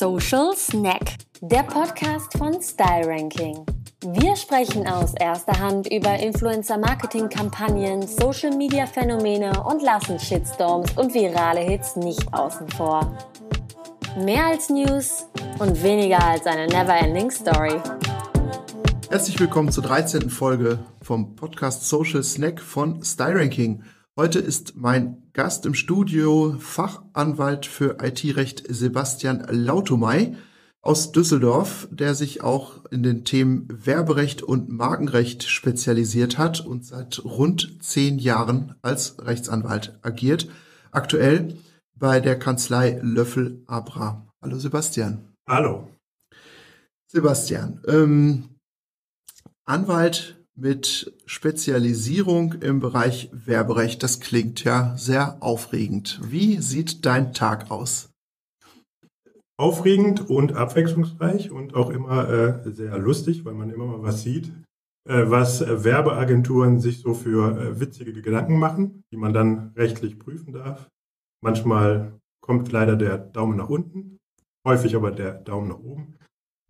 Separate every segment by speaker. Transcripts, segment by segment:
Speaker 1: Social Snack, der Podcast von Style Ranking. Wir sprechen aus erster Hand über Influencer-Marketing-Kampagnen, Social-Media-Phänomene und lassen Shitstorms und virale Hits nicht außen vor. Mehr als News und weniger als eine never-ending Story.
Speaker 2: Herzlich willkommen zur 13. Folge vom Podcast Social Snack von Style Ranking. Heute ist mein Gast im Studio Fachanwalt für IT-Recht Sebastian Lautomei aus Düsseldorf, der sich auch in den Themen Werberecht und Markenrecht spezialisiert hat und seit rund zehn Jahren als Rechtsanwalt agiert. Aktuell bei der Kanzlei Löffel Abra. Hallo Sebastian.
Speaker 3: Hallo.
Speaker 2: Sebastian, ähm, Anwalt mit Spezialisierung im Bereich Werberecht. Das klingt ja sehr aufregend. Wie sieht dein Tag aus?
Speaker 3: Aufregend und abwechslungsreich und auch immer äh, sehr lustig, weil man immer mal was sieht, äh, was äh, Werbeagenturen sich so für äh, witzige Gedanken machen, die man dann rechtlich prüfen darf. Manchmal kommt leider der Daumen nach unten, häufig aber der Daumen nach oben.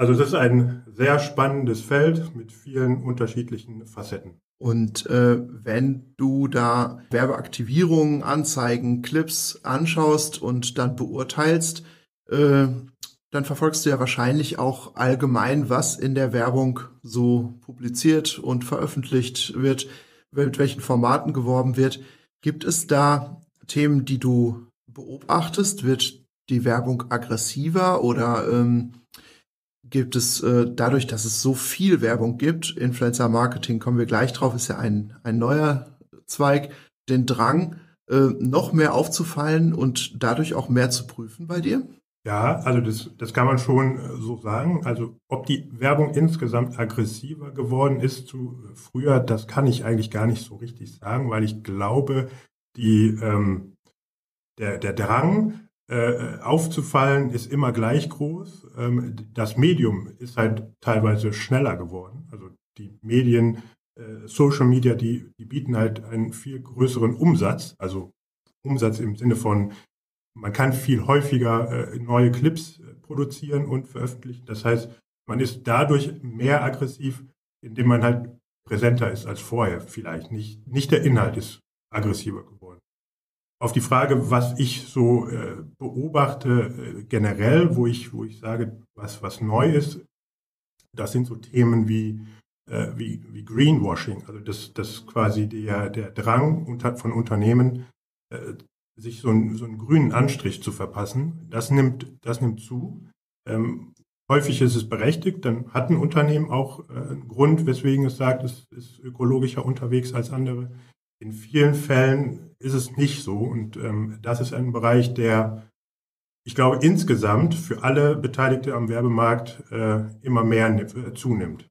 Speaker 3: Also es ist ein sehr spannendes Feld mit vielen unterschiedlichen Facetten.
Speaker 2: Und äh, wenn du da Werbeaktivierungen, Anzeigen, Clips anschaust und dann beurteilst, äh, dann verfolgst du ja wahrscheinlich auch allgemein, was in der Werbung so publiziert und veröffentlicht wird, mit welchen Formaten geworben wird. Gibt es da Themen, die du beobachtest? Wird die Werbung aggressiver oder ähm, gibt es äh, dadurch, dass es so viel Werbung gibt, Influencer Marketing, kommen wir gleich drauf, ist ja ein, ein neuer Zweig, den Drang, äh, noch mehr aufzufallen und dadurch auch mehr zu prüfen bei dir?
Speaker 3: Ja, also das, das kann man schon so sagen. Also ob die Werbung insgesamt aggressiver geworden ist zu früher, das kann ich eigentlich gar nicht so richtig sagen, weil ich glaube, die, ähm, der, der Drang, aufzufallen ist immer gleich groß. Ähm, das Medium ist halt teilweise schneller geworden. Also die Medien, äh, Social Media, die, die bieten halt einen viel größeren Umsatz. Also Umsatz im Sinne von, man kann viel häufiger äh, neue Clips äh, produzieren und veröffentlichen. Das heißt, man ist dadurch mehr aggressiv, indem man halt präsenter ist als vorher vielleicht. Nicht, nicht der Inhalt ist aggressiver geworden. Auf die Frage, was ich so äh, beobachte äh, generell, wo ich, wo ich sage, was, was neu ist, das sind so Themen wie, äh, wie, wie Greenwashing, also das, das quasi der, der Drang unter, von Unternehmen, äh, sich so, ein, so einen grünen Anstrich zu verpassen, das nimmt, das nimmt zu. Ähm, häufig ist es berechtigt, dann hat ein Unternehmen auch äh, einen Grund, weswegen es sagt, es ist ökologischer unterwegs als andere. In vielen Fällen ist es nicht so und ähm, das ist ein Bereich, der, ich glaube, insgesamt für alle Beteiligte am Werbemarkt äh, immer mehr äh, zunimmt.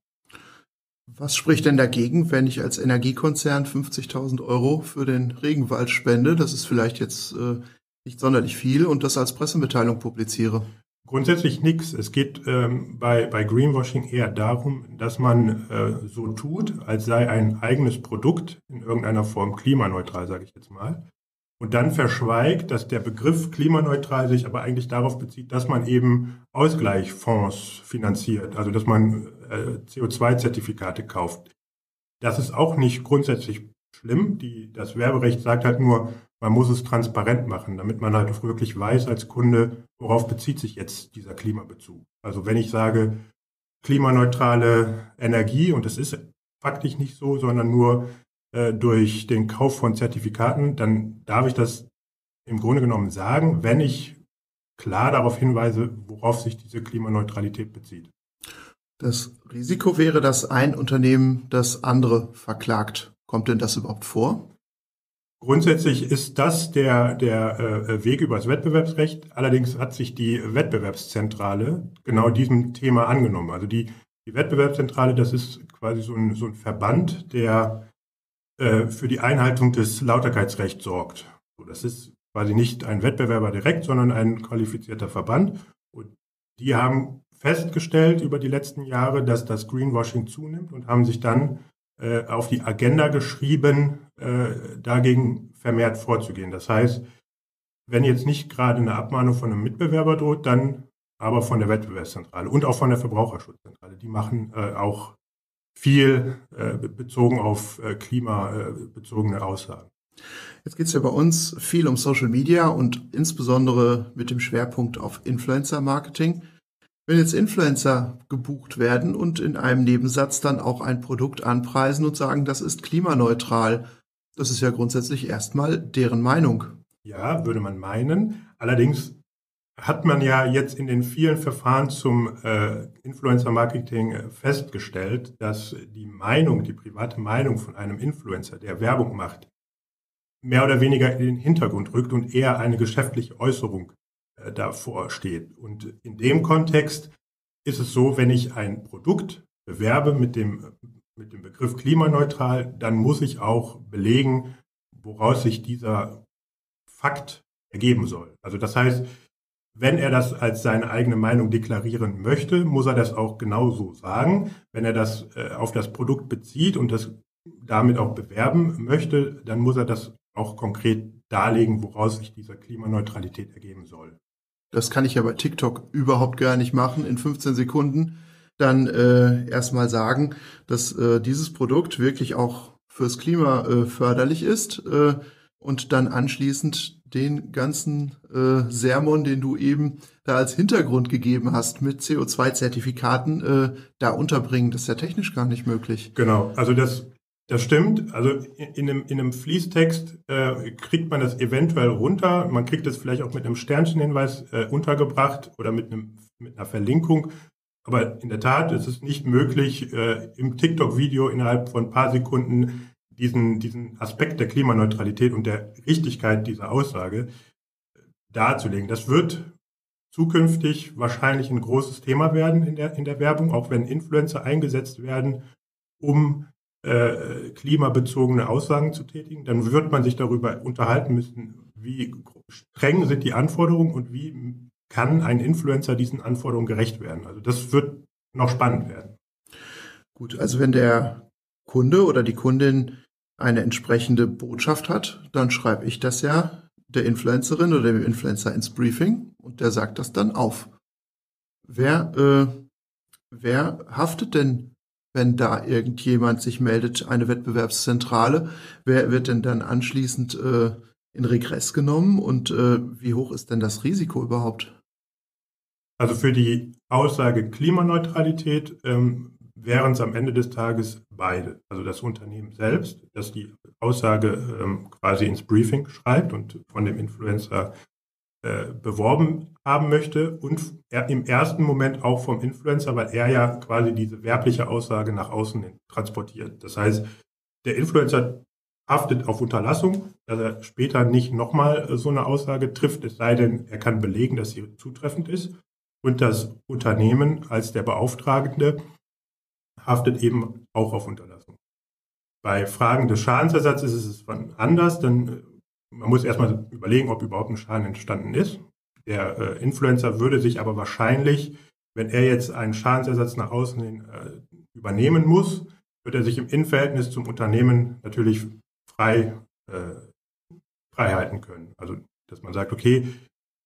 Speaker 2: Was spricht denn dagegen, wenn ich als Energiekonzern 50.000 Euro für den Regenwald spende? Das ist vielleicht jetzt äh, nicht sonderlich viel und das als Pressemitteilung publiziere.
Speaker 3: Grundsätzlich nichts. Es geht ähm, bei, bei Greenwashing eher darum, dass man äh, so tut, als sei ein eigenes Produkt in irgendeiner Form klimaneutral, sage ich jetzt mal. Und dann verschweigt, dass der Begriff klimaneutral sich aber eigentlich darauf bezieht, dass man eben Ausgleichfonds finanziert, also dass man äh, CO2-Zertifikate kauft. Das ist auch nicht grundsätzlich schlimm. Die, das Werberecht sagt halt nur, man muss es transparent machen, damit man halt wirklich weiß als Kunde, worauf bezieht sich jetzt dieser Klimabezug. Also wenn ich sage klimaneutrale Energie, und das ist faktisch nicht so, sondern nur äh, durch den Kauf von Zertifikaten, dann darf ich das im Grunde genommen sagen, wenn ich klar darauf hinweise, worauf sich diese Klimaneutralität bezieht.
Speaker 2: Das Risiko wäre, dass ein Unternehmen das andere verklagt. Kommt denn das überhaupt vor?
Speaker 3: Grundsätzlich ist das der, der äh, Weg übers Wettbewerbsrecht. Allerdings hat sich die Wettbewerbszentrale genau diesem Thema angenommen. Also die, die Wettbewerbszentrale, das ist quasi so ein, so ein Verband, der äh, für die Einhaltung des Lauterkeitsrechts sorgt. So, das ist quasi nicht ein Wettbewerber direkt, sondern ein qualifizierter Verband. Und die haben festgestellt über die letzten Jahre, dass das Greenwashing zunimmt und haben sich dann äh, auf die Agenda geschrieben, äh, dagegen vermehrt vorzugehen. Das heißt, wenn jetzt nicht gerade eine Abmahnung von einem Mitbewerber droht, dann aber von der Wettbewerbszentrale und auch von der Verbraucherschutzzentrale. Die machen äh, auch viel äh, bezogen auf äh, klimabezogene Aussagen.
Speaker 2: Jetzt geht es ja bei uns viel um Social Media und insbesondere mit dem Schwerpunkt auf Influencer-Marketing. Wenn jetzt Influencer gebucht werden und in einem Nebensatz dann auch ein Produkt anpreisen und sagen, das ist klimaneutral, das ist ja grundsätzlich erstmal deren Meinung.
Speaker 3: Ja, würde man meinen. Allerdings hat man ja jetzt in den vielen Verfahren zum äh, Influencer-Marketing äh, festgestellt, dass die Meinung, die private Meinung von einem Influencer, der Werbung macht, mehr oder weniger in den Hintergrund rückt und eher eine geschäftliche Äußerung davor steht. Und in dem Kontext ist es so, wenn ich ein Produkt bewerbe mit dem, mit dem Begriff klimaneutral, dann muss ich auch belegen, woraus sich dieser Fakt ergeben soll. Also das heißt, wenn er das als seine eigene Meinung deklarieren möchte, muss er das auch genauso sagen. Wenn er das äh, auf das Produkt bezieht und das damit auch bewerben möchte, dann muss er das auch konkret darlegen, woraus sich diese Klimaneutralität ergeben soll.
Speaker 2: Das kann ich ja bei TikTok überhaupt gar nicht machen in 15 Sekunden. Dann äh, erstmal sagen, dass äh, dieses Produkt wirklich auch fürs Klima äh, förderlich ist äh, und dann anschließend den ganzen äh, Sermon, den du eben da als Hintergrund gegeben hast mit CO2-Zertifikaten, äh, da unterbringen. Das ist ja technisch gar nicht möglich.
Speaker 3: Genau, also das das stimmt. Also in einem, in einem Fließtext äh, kriegt man das eventuell runter. Man kriegt es vielleicht auch mit einem Sternchenhinweis äh, untergebracht oder mit, einem, mit einer Verlinkung. Aber in der Tat ist es nicht möglich, äh, im TikTok-Video innerhalb von ein paar Sekunden diesen, diesen Aspekt der Klimaneutralität und der Richtigkeit dieser Aussage äh, darzulegen. Das wird zukünftig wahrscheinlich ein großes Thema werden in der, in der Werbung, auch wenn Influencer eingesetzt werden, um äh, klimabezogene Aussagen zu tätigen, dann wird man sich darüber unterhalten müssen, wie streng sind die Anforderungen und wie kann ein Influencer diesen Anforderungen gerecht werden. Also das wird noch spannend werden.
Speaker 2: Gut, also wenn der Kunde oder die Kundin eine entsprechende Botschaft hat, dann schreibe ich das ja der Influencerin oder dem Influencer ins Briefing und der sagt das dann auf. Wer, äh, wer haftet denn wenn da irgendjemand sich meldet, eine Wettbewerbszentrale, wer wird denn dann anschließend äh, in Regress genommen und äh, wie hoch ist denn das Risiko überhaupt?
Speaker 3: Also für die Aussage Klimaneutralität ähm, wären es am Ende des Tages beide. Also das Unternehmen selbst, das die Aussage ähm, quasi ins Briefing schreibt und von dem Influencer äh, beworben haben möchte und im ersten Moment auch vom Influencer, weil er ja quasi diese werbliche Aussage nach außen transportiert. Das heißt, der Influencer haftet auf Unterlassung, dass er später nicht nochmal so eine Aussage trifft, es sei denn, er kann belegen, dass sie zutreffend ist. Und das Unternehmen als der Beauftragende haftet eben auch auf Unterlassung. Bei Fragen des Schadensersatzes ist es anders, dann man muss erstmal überlegen, ob überhaupt ein Schaden entstanden ist. Der äh, Influencer würde sich aber wahrscheinlich, wenn er jetzt einen Schadensersatz nach außen hin äh, übernehmen muss, wird er sich im Innenverhältnis zum Unternehmen natürlich frei, äh, frei halten können. Also, dass man sagt, okay,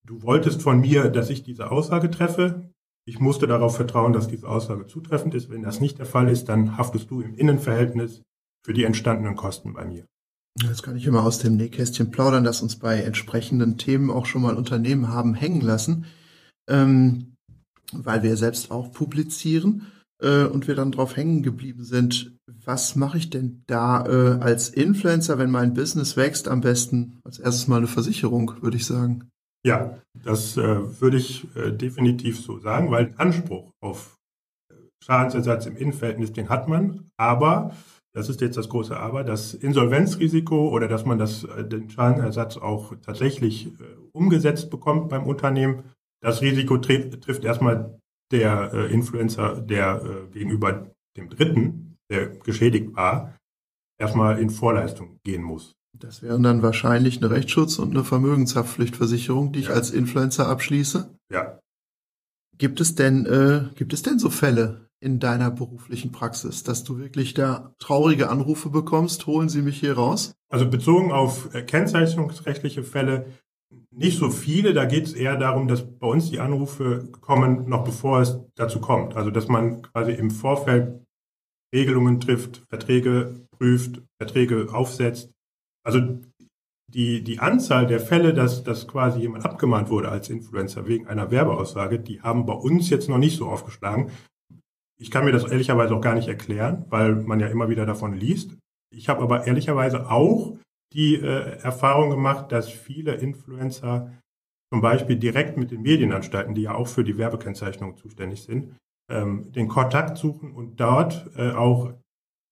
Speaker 3: du wolltest von mir, dass ich diese Aussage treffe. Ich musste darauf vertrauen, dass diese Aussage zutreffend ist. Wenn das nicht der Fall ist, dann haftest du im Innenverhältnis für die entstandenen Kosten bei mir.
Speaker 2: Jetzt kann ich immer aus dem Nähkästchen plaudern, dass uns bei entsprechenden Themen auch schon mal Unternehmen haben hängen lassen, ähm, weil wir selbst auch publizieren äh, und wir dann drauf hängen geblieben sind. Was mache ich denn da äh, als Influencer, wenn mein Business wächst? Am besten als erstes mal eine Versicherung, würde ich sagen.
Speaker 3: Ja, das äh, würde ich äh, definitiv so sagen, weil Anspruch auf äh, Schadensersatz im Innenverhältnis, den hat man, aber das ist jetzt das große Aber, das Insolvenzrisiko oder dass man das, äh, den Schadenersatz auch tatsächlich äh, umgesetzt bekommt beim Unternehmen, das Risiko trifft, erstmal der äh, Influencer, der äh, gegenüber dem Dritten, der geschädigt war, erstmal in Vorleistung gehen muss.
Speaker 2: Das wären dann wahrscheinlich eine Rechtsschutz- und eine Vermögenshaftpflichtversicherung, die ich als Influencer abschließe.
Speaker 3: Ja.
Speaker 2: Gibt es denn, äh, gibt es denn so Fälle, in deiner beruflichen Praxis, dass du wirklich da traurige Anrufe bekommst, holen Sie mich hier raus?
Speaker 3: Also bezogen auf äh, kennzeichnungsrechtliche Fälle nicht so viele, da geht es eher darum, dass bei uns die Anrufe kommen, noch bevor es dazu kommt. Also dass man quasi im Vorfeld Regelungen trifft, Verträge prüft, Verträge aufsetzt. Also die, die Anzahl der Fälle, dass, dass quasi jemand abgemahnt wurde als Influencer wegen einer Werbeaussage, die haben bei uns jetzt noch nicht so aufgeschlagen. Ich kann mir das ehrlicherweise auch gar nicht erklären, weil man ja immer wieder davon liest. Ich habe aber ehrlicherweise auch die äh, Erfahrung gemacht, dass viele Influencer zum Beispiel direkt mit den Medienanstalten, die ja auch für die Werbekennzeichnung zuständig sind, ähm, den Kontakt suchen und dort äh, auch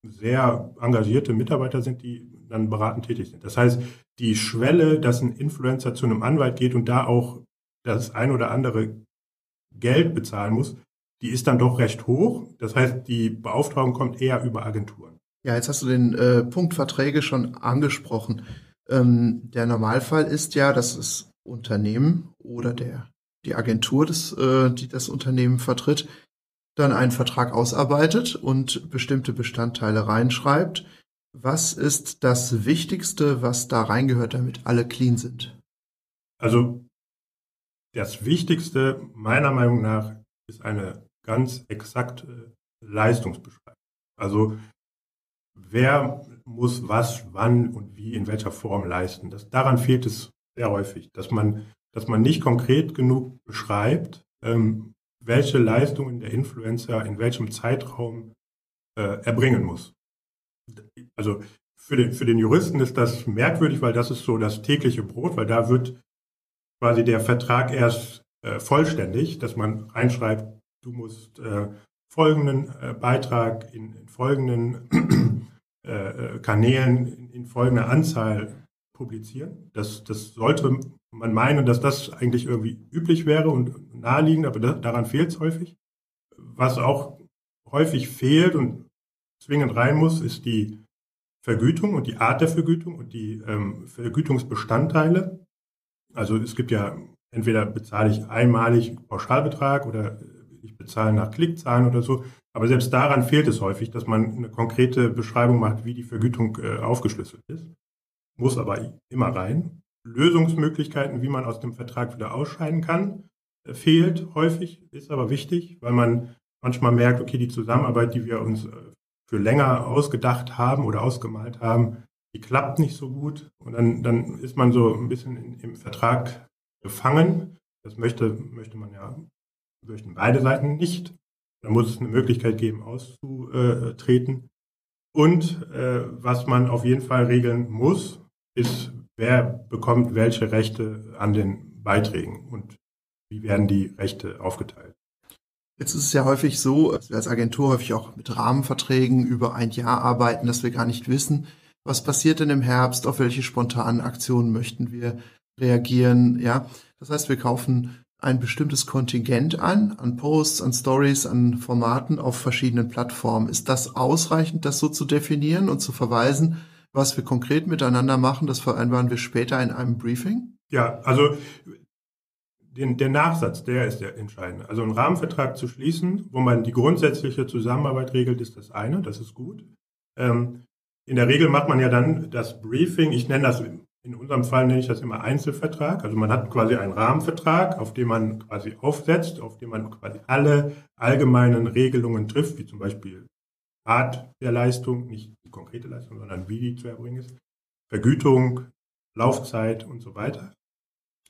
Speaker 3: sehr engagierte Mitarbeiter sind, die dann beratend tätig sind. Das heißt, die Schwelle, dass ein Influencer zu einem Anwalt geht und da auch das ein oder andere Geld bezahlen muss, die ist dann doch recht hoch. Das heißt, die Beauftragung kommt eher über Agenturen.
Speaker 2: Ja, jetzt hast du den äh, Punkt Verträge schon angesprochen. Ähm, der Normalfall ist ja, dass das Unternehmen oder der, die Agentur, des, äh, die das Unternehmen vertritt, dann einen Vertrag ausarbeitet und bestimmte Bestandteile reinschreibt. Was ist das Wichtigste, was da reingehört, damit alle clean sind?
Speaker 3: Also das Wichtigste meiner Meinung nach ist eine ganz exakte Leistungsbeschreibung. Also wer muss was, wann und wie, in welcher Form leisten. Das, daran fehlt es sehr häufig, dass man, dass man nicht konkret genug beschreibt, ähm, welche Leistungen der Influencer in welchem Zeitraum äh, erbringen muss. Also für den, für den Juristen ist das merkwürdig, weil das ist so das tägliche Brot, weil da wird quasi der Vertrag erst äh, vollständig, dass man reinschreibt, du musst äh, folgenden äh, Beitrag in, in folgenden äh, äh, Kanälen in, in folgender Anzahl publizieren. Das, das sollte man meinen, dass das eigentlich irgendwie üblich wäre und naheliegend, aber das, daran fehlt es häufig. Was auch häufig fehlt und zwingend rein muss, ist die Vergütung und die Art der Vergütung und die ähm, Vergütungsbestandteile. Also es gibt ja entweder bezahle ich einmalig Pauschalbetrag oder ich bezahle nach Klickzahlen oder so. Aber selbst daran fehlt es häufig, dass man eine konkrete Beschreibung macht, wie die Vergütung äh, aufgeschlüsselt ist. Muss aber immer rein. Lösungsmöglichkeiten, wie man aus dem Vertrag wieder ausscheiden kann, äh, fehlt häufig, ist aber wichtig, weil man manchmal merkt, okay, die Zusammenarbeit, die wir uns äh, für länger ausgedacht haben oder ausgemalt haben, die klappt nicht so gut. Und dann, dann ist man so ein bisschen in, im Vertrag gefangen. Das möchte, möchte man ja, möchten beide Seiten nicht. Da muss es eine Möglichkeit geben, auszutreten. Und äh, was man auf jeden Fall regeln muss, ist, wer bekommt welche Rechte an den Beiträgen und wie werden die Rechte aufgeteilt.
Speaker 2: Jetzt ist es ja häufig so, dass wir als Agentur häufig auch mit Rahmenverträgen über ein Jahr arbeiten, dass wir gar nicht wissen, was passiert denn im Herbst, auf welche spontanen Aktionen möchten wir reagieren, ja. Das heißt, wir kaufen ein bestimmtes Kontingent an, an Posts, an Stories, an Formaten auf verschiedenen Plattformen. Ist das ausreichend, das so zu definieren und zu verweisen, was wir konkret miteinander machen? Das vereinbaren wir später in einem Briefing?
Speaker 3: Ja, also den, der Nachsatz, der ist der entscheidende. Also einen Rahmenvertrag zu schließen, wo man die grundsätzliche Zusammenarbeit regelt, ist das eine, das ist gut. Ähm, in der Regel macht man ja dann das Briefing, ich nenne das, in unserem Fall nenne ich das immer Einzelvertrag. Also man hat quasi einen Rahmenvertrag, auf dem man quasi aufsetzt, auf dem man quasi alle allgemeinen Regelungen trifft, wie zum Beispiel Art der Leistung, nicht die konkrete Leistung, sondern wie die zu erbringen ist, Vergütung, Laufzeit und so weiter.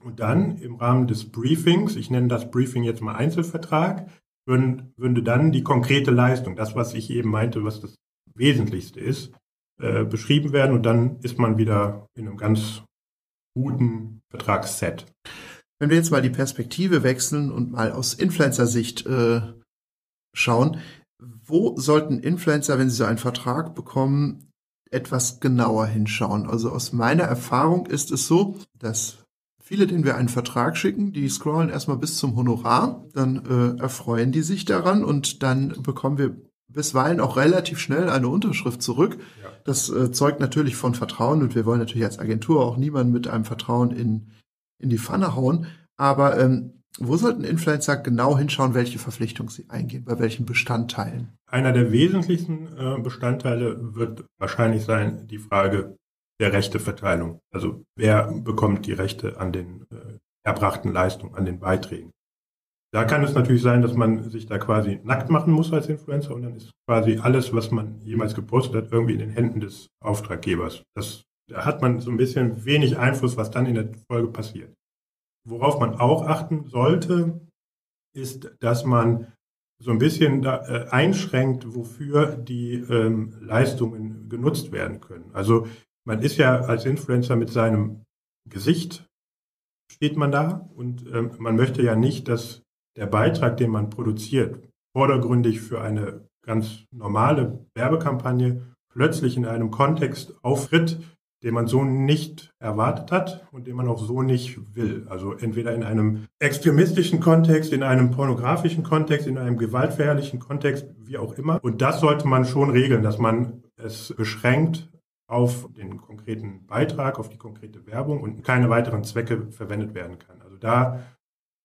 Speaker 3: Und dann im Rahmen des Briefings, ich nenne das Briefing jetzt mal Einzelvertrag, würde dann die konkrete Leistung, das, was ich eben meinte, was das Wesentlichste ist, äh, beschrieben werden und dann ist man wieder in einem ganz guten Vertragsset.
Speaker 2: Wenn wir jetzt mal die Perspektive wechseln und mal aus Influencer-Sicht äh, schauen, wo sollten Influencer, wenn sie so einen Vertrag bekommen, etwas genauer hinschauen? Also aus meiner Erfahrung ist es so, dass Viele, denen wir einen Vertrag schicken, die scrollen erstmal bis zum Honorar, dann äh, erfreuen die sich daran und dann bekommen wir bisweilen auch relativ schnell eine Unterschrift zurück. Das äh, zeugt natürlich von Vertrauen und wir wollen natürlich als Agentur auch niemanden mit einem Vertrauen in, in die Pfanne hauen. Aber ähm, wo sollten Influencer genau hinschauen, welche Verpflichtungen sie eingehen, bei welchen Bestandteilen?
Speaker 3: Einer der wesentlichsten äh, Bestandteile wird wahrscheinlich sein, die Frage der Rechteverteilung. Also wer bekommt die Rechte an den äh, erbrachten Leistungen, an den Beiträgen. Da kann es natürlich sein, dass man sich da quasi nackt machen muss als Influencer und dann ist quasi alles, was man jemals gepostet hat, irgendwie in den Händen des Auftraggebers. Das, da hat man so ein bisschen wenig Einfluss, was dann in der Folge passiert. Worauf man auch achten sollte, ist, dass man so ein bisschen da, äh, einschränkt, wofür die ähm, Leistungen genutzt werden können. Also man ist ja als Influencer mit seinem Gesicht steht man da und ähm, man möchte ja nicht, dass der Beitrag, den man produziert, vordergründig für eine ganz normale Werbekampagne plötzlich in einem Kontext auftritt, den man so nicht erwartet hat und den man auch so nicht will. Also entweder in einem extremistischen Kontext, in einem pornografischen Kontext, in einem gewaltverherrlichen Kontext, wie auch immer. Und das sollte man schon regeln, dass man es beschränkt auf den konkreten Beitrag, auf die konkrete Werbung und keine weiteren Zwecke verwendet werden kann. Also da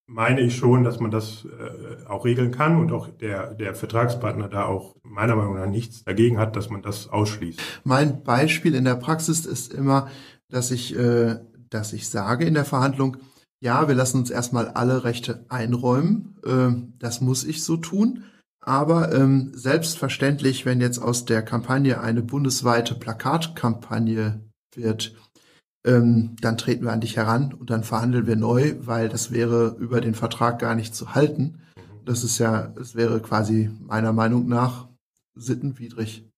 Speaker 3: meine ich schon, dass man das äh, auch regeln kann und auch der, der Vertragspartner da auch meiner Meinung nach nichts dagegen hat, dass man das ausschließt.
Speaker 2: Mein Beispiel in der Praxis ist immer, dass ich, äh, dass ich sage in der Verhandlung, ja, wir lassen uns erstmal alle Rechte einräumen. Äh, das muss ich so tun. Aber ähm, selbstverständlich, wenn jetzt aus der Kampagne eine bundesweite Plakatkampagne wird, ähm, dann treten wir an dich heran und dann verhandeln wir neu, weil das wäre über den Vertrag gar nicht zu halten. Das ist ja, es wäre quasi meiner Meinung nach sittenwidrig.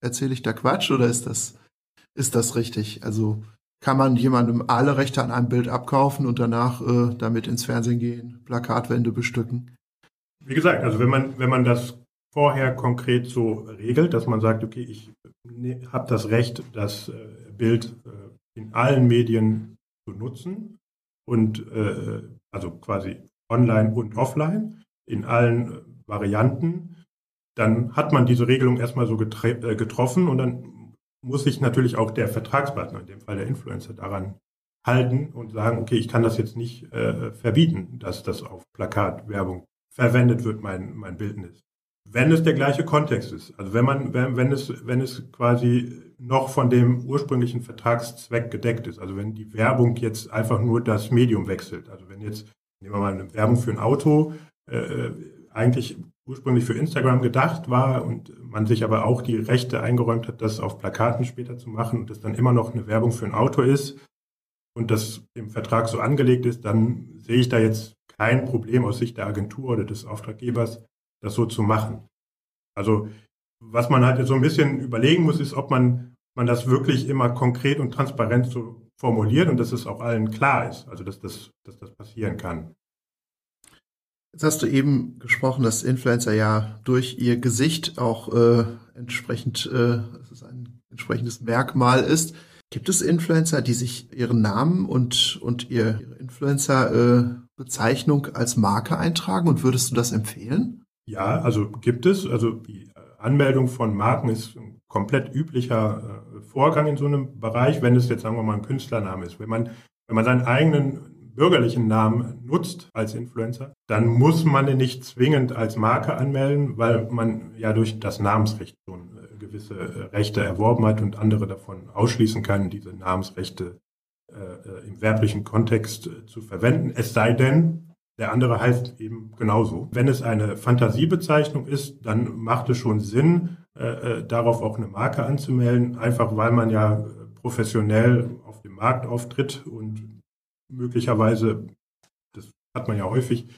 Speaker 2: Erzähle ich da Quatsch oder ist das, ist das richtig? Also kann man jemandem alle Rechte an einem Bild abkaufen und danach äh, damit ins Fernsehen gehen, Plakatwände bestücken?
Speaker 3: Wie gesagt, also wenn man, wenn man das vorher konkret so regelt, dass man sagt, okay, ich ne, habe das Recht, das äh, Bild äh, in allen Medien zu nutzen und äh, also quasi online und offline in allen äh, Varianten, dann hat man diese Regelung erstmal so äh, getroffen und dann muss sich natürlich auch der Vertragspartner, in dem Fall der Influencer, daran halten und sagen, okay, ich kann das jetzt nicht äh, verbieten, dass das auf Plakatwerbung verwendet wird, mein, mein Bildnis. Wenn es der gleiche Kontext ist, also wenn man, wenn, wenn es, wenn es quasi noch von dem ursprünglichen Vertragszweck gedeckt ist, also wenn die Werbung jetzt einfach nur das Medium wechselt, also wenn jetzt, nehmen wir mal eine Werbung für ein Auto, äh, eigentlich ursprünglich für Instagram gedacht war und man sich aber auch die Rechte eingeräumt hat, das auf Plakaten später zu machen und das dann immer noch eine Werbung für ein Auto ist und das im Vertrag so angelegt ist, dann sehe ich da jetzt kein Problem aus Sicht der Agentur oder des Auftraggebers, das so zu machen. Also was man halt so ein bisschen überlegen muss, ist, ob man, man das wirklich immer konkret und transparent so formuliert und dass es auch allen klar ist, also dass das, dass das passieren kann.
Speaker 2: Jetzt hast du eben gesprochen, dass Influencer ja durch ihr Gesicht auch äh, entsprechend, äh, ein entsprechendes Merkmal ist. Gibt es Influencer, die sich ihren Namen und, und ihr, ihre Influencer-Bezeichnung äh, als Marke eintragen und würdest du das empfehlen?
Speaker 3: Ja, also gibt es. Also Anmeldung von Marken ist ein komplett üblicher äh, Vorgang in so einem Bereich, wenn es jetzt, sagen wir mal, ein Künstlername ist. Wenn man, wenn man seinen eigenen bürgerlichen Namen nutzt als Influencer, dann muss man ihn nicht zwingend als Marke anmelden, weil man ja durch das Namensrecht schon äh, gewisse äh, Rechte erworben hat und andere davon ausschließen kann, diese Namensrechte äh, im werblichen Kontext zu verwenden. Es sei denn, der andere heißt eben genauso. Wenn es eine Fantasiebezeichnung ist, dann macht es schon Sinn, äh, äh, darauf auch eine Marke anzumelden, einfach weil man ja professionell auf dem Markt auftritt und möglicherweise, das hat man ja häufig,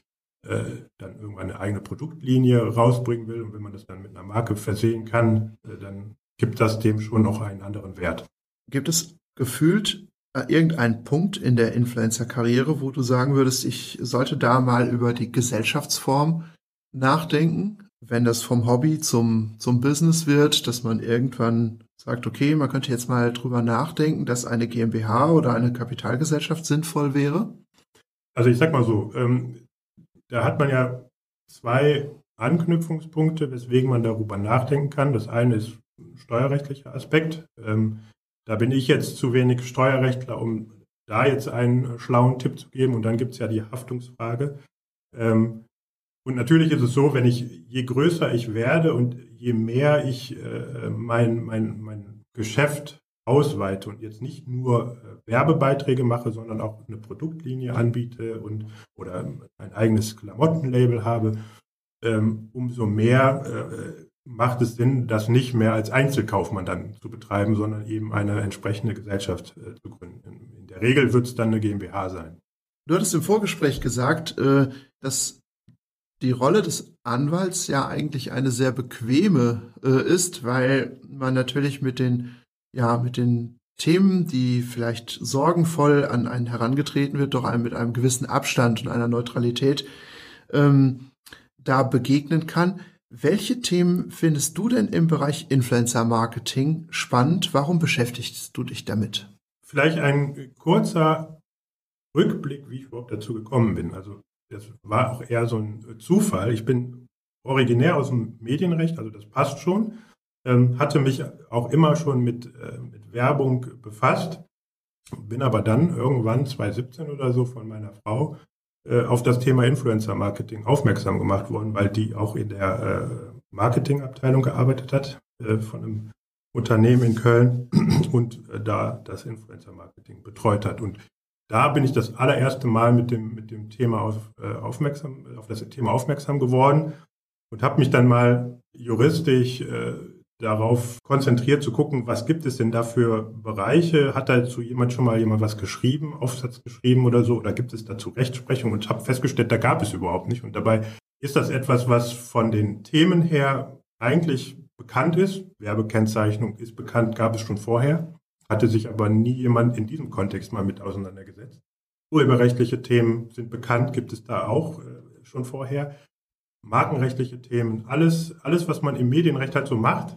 Speaker 3: äh, dann irgendwann eine eigene Produktlinie rausbringen will. Und wenn man das dann mit einer Marke versehen kann, äh, dann gibt das dem schon noch einen anderen Wert.
Speaker 2: Gibt es gefühlt äh, irgendein Punkt in der Influencer-Karriere, wo du sagen würdest, ich sollte da mal über die Gesellschaftsform nachdenken, wenn das vom Hobby zum, zum Business wird, dass man irgendwann sagt, okay, man könnte jetzt mal drüber nachdenken, dass eine GmbH oder eine Kapitalgesellschaft sinnvoll wäre?
Speaker 3: Also ich sag mal so, ähm, da hat man ja zwei Anknüpfungspunkte, weswegen man darüber nachdenken kann. Das eine ist steuerrechtlicher Aspekt. Ähm, da bin ich jetzt zu wenig Steuerrechtler, um da jetzt einen schlauen Tipp zu geben. Und dann gibt es ja die Haftungsfrage. Ähm, und natürlich ist es so, wenn ich, je größer ich werde und je mehr ich äh, mein, mein, mein Geschäft ausweite und jetzt nicht nur äh, Werbebeiträge mache, sondern auch eine Produktlinie anbiete und oder ein eigenes Klamottenlabel habe, ähm, umso mehr äh, macht es Sinn, das nicht mehr als Einzelkaufmann dann zu betreiben, sondern eben eine entsprechende Gesellschaft äh, zu gründen. In der Regel wird es dann eine GmbH sein.
Speaker 2: Du hattest im Vorgespräch gesagt, äh, dass die Rolle des Anwalts ja eigentlich eine sehr bequeme äh, ist, weil man natürlich mit den, ja, mit den Themen, die vielleicht sorgenvoll an einen herangetreten wird, doch einem mit einem gewissen Abstand und einer Neutralität ähm, da begegnen kann. Welche Themen findest du denn im Bereich Influencer Marketing spannend? Warum beschäftigst du dich damit?
Speaker 3: Vielleicht ein kurzer Rückblick, wie ich überhaupt dazu gekommen bin. Also das war auch eher so ein Zufall. Ich bin originär aus dem Medienrecht, also das passt schon. Ähm, hatte mich auch immer schon mit, äh, mit Werbung befasst, bin aber dann irgendwann 2017 oder so von meiner Frau äh, auf das Thema Influencer Marketing aufmerksam gemacht worden, weil die auch in der äh, Marketingabteilung gearbeitet hat äh, von einem Unternehmen in Köln und äh, da das Influencer Marketing betreut hat. Und da bin ich das allererste Mal mit dem, mit dem Thema auf, äh, aufmerksam, auf das Thema aufmerksam geworden und habe mich dann mal juristisch äh, darauf konzentriert zu gucken, was gibt es denn da für Bereiche? Hat dazu jemand schon mal jemand was geschrieben, Aufsatz geschrieben oder so? Oder gibt es dazu Rechtsprechung? Und habe festgestellt, da gab es überhaupt nicht. Und dabei ist das etwas, was von den Themen her eigentlich bekannt ist. Werbekennzeichnung ist bekannt, gab es schon vorher hatte sich aber nie jemand in diesem Kontext mal mit auseinandergesetzt. Urheberrechtliche Themen sind bekannt, gibt es da auch äh, schon vorher. Markenrechtliche Themen, alles, alles, was man im Medienrecht halt so macht,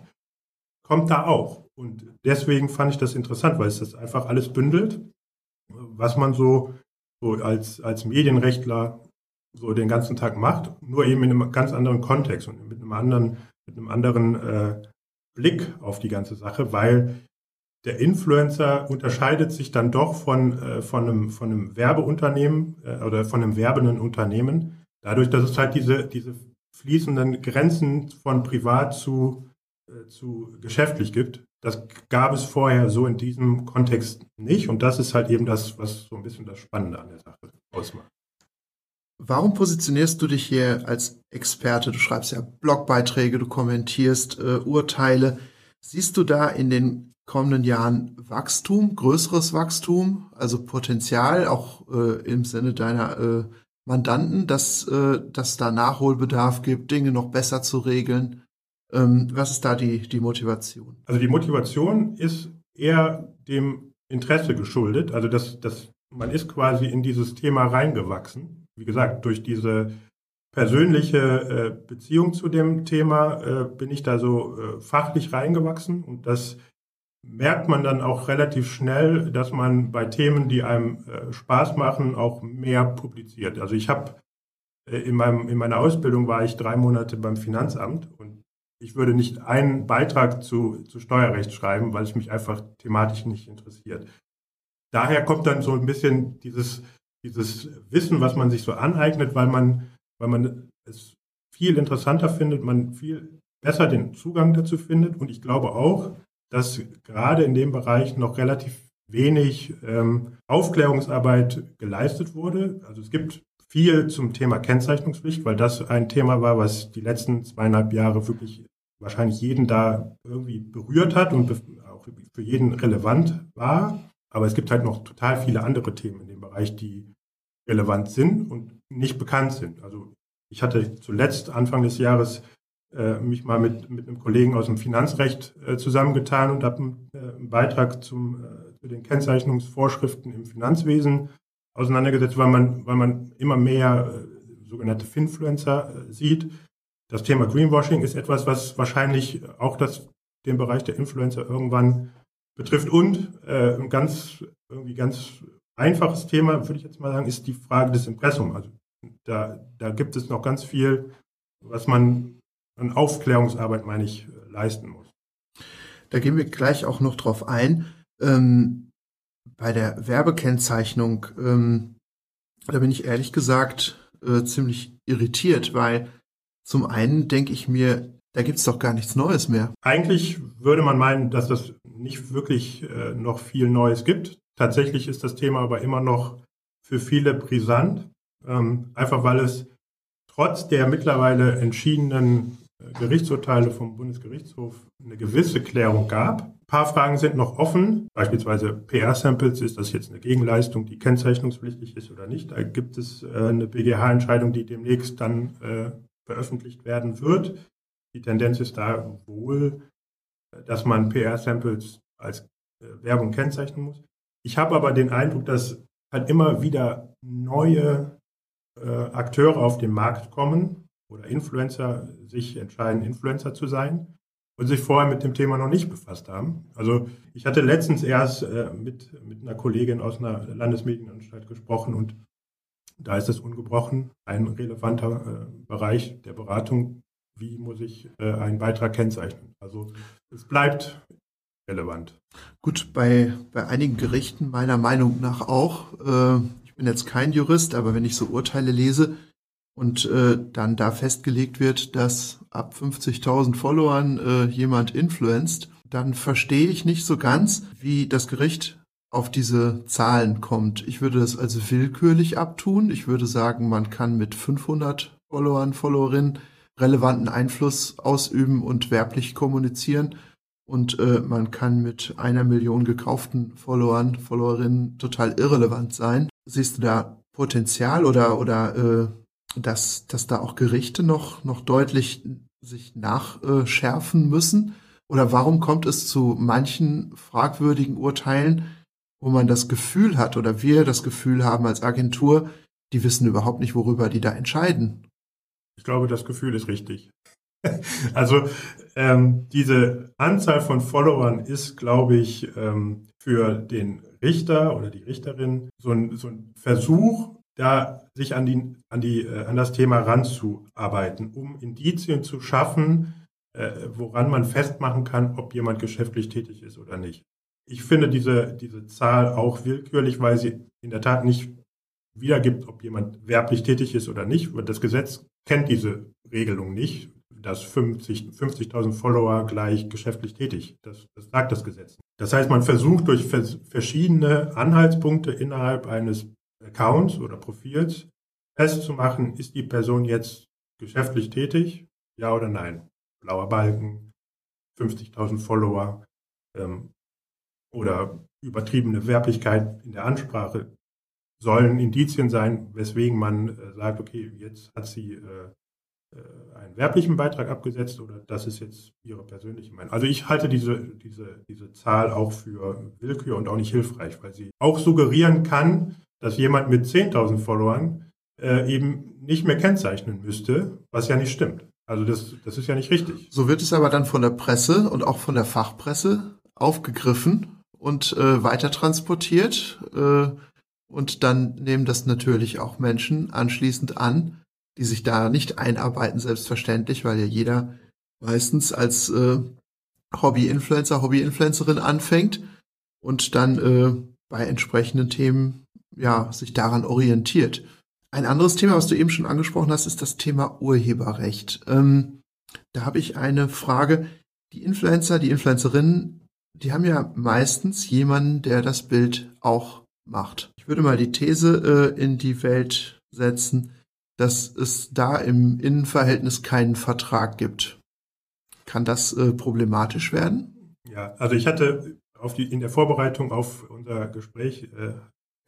Speaker 3: kommt da auch. Und deswegen fand ich das interessant, weil es das einfach alles bündelt, was man so, so als, als Medienrechtler so den ganzen Tag macht, nur eben in einem ganz anderen Kontext und mit einem anderen, mit einem anderen äh, Blick auf die ganze Sache, weil der Influencer unterscheidet sich dann doch von, äh, von, einem, von einem Werbeunternehmen äh, oder von einem werbenden Unternehmen, dadurch, dass es halt diese, diese fließenden Grenzen von privat zu, zu geschäftlich gibt. Das gab es vorher so in diesem Kontext nicht und das ist halt eben das, was so ein bisschen das Spannende an der Sache ausmacht.
Speaker 2: Warum positionierst du dich hier als Experte? Du schreibst ja Blogbeiträge, du kommentierst äh, Urteile. Siehst du da in den kommenden Jahren Wachstum, größeres Wachstum, also Potenzial auch äh, im Sinne deiner äh, Mandanten, dass äh, dass da Nachholbedarf gibt, Dinge noch besser zu regeln. Ähm, was ist da die die Motivation?
Speaker 3: Also die Motivation ist eher dem Interesse geschuldet. Also dass dass man ist quasi in dieses Thema reingewachsen. Wie gesagt, durch diese persönliche äh, Beziehung zu dem Thema äh, bin ich da so äh, fachlich reingewachsen und das merkt man dann auch relativ schnell, dass man bei Themen, die einem äh, Spaß machen, auch mehr publiziert. Also ich habe äh, in, in meiner Ausbildung war ich drei Monate beim Finanzamt und ich würde nicht einen Beitrag zu, zu Steuerrecht schreiben, weil es mich einfach thematisch nicht interessiert. Daher kommt dann so ein bisschen dieses, dieses Wissen, was man sich so aneignet, weil man, weil man es viel interessanter findet, man viel besser den Zugang dazu findet. Und ich glaube auch, dass gerade in dem Bereich noch relativ wenig ähm, Aufklärungsarbeit geleistet wurde. Also es gibt viel zum Thema Kennzeichnungspflicht, weil das ein Thema war, was die letzten zweieinhalb Jahre wirklich wahrscheinlich jeden da irgendwie berührt hat und auch für jeden relevant war. Aber es gibt halt noch total viele andere Themen in dem Bereich, die relevant sind und nicht bekannt sind. Also ich hatte zuletzt Anfang des Jahres äh, mich mal mit, mit einem Kollegen aus dem Finanzrecht äh, zusammengetan und habe einen, äh, einen, Beitrag zum, äh, zu den Kennzeichnungsvorschriften im Finanzwesen auseinandergesetzt, weil man, weil man immer mehr äh, sogenannte Finfluencer äh, sieht. Das Thema Greenwashing ist etwas, was wahrscheinlich auch das, den Bereich der Influencer irgendwann betrifft. Und ein ganz, irgendwie ganz einfaches Thema, würde ich jetzt mal sagen, ist die Frage des Impressums. Also da, da gibt es noch ganz viel, was man an Aufklärungsarbeit, meine ich, leisten muss.
Speaker 2: Da gehen wir gleich auch noch drauf ein. Ähm, bei der Werbekennzeichnung, ähm, da bin ich ehrlich gesagt äh, ziemlich irritiert, weil zum einen denke ich mir, Da gibt es doch gar nichts Neues mehr.
Speaker 3: Eigentlich würde man meinen, dass das nicht wirklich äh, noch viel Neues gibt. Tatsächlich ist das Thema aber immer noch für viele brisant, ähm, einfach weil es trotz der mittlerweile entschiedenen äh, Gerichtsurteile vom Bundesgerichtshof eine gewisse Klärung gab. Ein paar Fragen sind noch offen, beispielsweise PR-Samples, ist das jetzt eine Gegenleistung, die kennzeichnungspflichtig ist oder nicht? Da gibt es äh, eine BGH-Entscheidung, die demnächst dann äh, veröffentlicht werden wird. Die Tendenz ist da wohl, dass man PR-Samples als äh, Werbung kennzeichnen muss. Ich habe aber den Eindruck, dass halt immer wieder neue äh, Akteure auf den Markt kommen oder Influencer sich entscheiden, Influencer zu sein und sich vorher mit dem Thema noch nicht befasst haben. Also ich hatte letztens erst äh, mit, mit einer Kollegin aus einer Landesmedienanstalt gesprochen und da ist es ungebrochen ein relevanter äh, Bereich der Beratung, wie muss ich äh, einen Beitrag kennzeichnen. Also es bleibt relevant.
Speaker 2: Gut, bei, bei einigen Gerichten meiner Meinung nach auch. Äh, ich bin jetzt kein Jurist, aber wenn ich so Urteile lese und äh, dann da festgelegt wird, dass ab 50.000 Followern äh, jemand influenzt, dann verstehe ich nicht so ganz, wie das Gericht auf diese Zahlen kommt. Ich würde das also willkürlich abtun. Ich würde sagen, man kann mit 500 Followern, Followerinnen relevanten Einfluss ausüben und werblich kommunizieren. Und äh, man kann mit einer Million gekauften Followern, Followerinnen total irrelevant sein. Siehst du da Potenzial oder, oder äh, dass, dass da auch Gerichte noch, noch deutlich sich nachschärfen müssen? Oder warum kommt es zu manchen fragwürdigen Urteilen, wo man das Gefühl hat oder wir das Gefühl haben als Agentur, die wissen überhaupt nicht, worüber die da entscheiden?
Speaker 3: Ich glaube, das Gefühl ist richtig. also ähm, diese Anzahl von Followern ist, glaube ich, ähm, für den Richter oder die Richterin so ein, so ein Versuch, da sich an, die, an, die, äh, an das Thema ranzuarbeiten, um Indizien zu schaffen, äh, woran man festmachen kann, ob jemand geschäftlich tätig ist oder nicht. Ich finde diese, diese Zahl auch willkürlich, weil sie in der Tat nicht wiedergibt, ob jemand werblich tätig ist oder nicht. Das Gesetz kennt diese Regelung nicht, dass 50.000 50 Follower gleich geschäftlich tätig. Das, das sagt das Gesetz. Das heißt, man versucht durch verschiedene Anhaltspunkte innerhalb eines Accounts oder Profils festzumachen, ist die Person jetzt geschäftlich tätig, ja oder nein. Blauer Balken, 50.000 Follower ähm, oder übertriebene Werblichkeit in der Ansprache sollen Indizien sein, weswegen man äh, sagt, okay, jetzt hat sie äh, äh, einen werblichen Beitrag abgesetzt oder das ist jetzt ihre persönliche Meinung. Also ich halte diese, diese, diese Zahl auch für Willkür und auch nicht hilfreich, weil sie auch suggerieren kann, dass jemand mit 10.000 Followern äh, eben nicht mehr kennzeichnen müsste, was ja nicht stimmt. Also das, das ist ja nicht richtig.
Speaker 2: So wird es aber dann von der Presse und auch von der Fachpresse aufgegriffen und äh, weiter transportiert. Äh, und dann nehmen das natürlich auch Menschen anschließend an, die sich da nicht einarbeiten, selbstverständlich, weil ja jeder meistens als äh, Hobby-Influencer, Hobby-Influencerin anfängt und dann äh, bei entsprechenden Themen ja sich daran orientiert. Ein anderes Thema, was du eben schon angesprochen hast, ist das Thema Urheberrecht. Ähm, da habe ich eine Frage. Die Influencer, die Influencerinnen, die haben ja meistens jemanden, der das Bild auch macht. Ich würde mal die These äh, in die Welt setzen, dass es da im Innenverhältnis keinen Vertrag gibt. Kann das äh, problematisch werden?
Speaker 3: Ja, also ich hatte auf die, in der Vorbereitung auf unser Gespräch äh,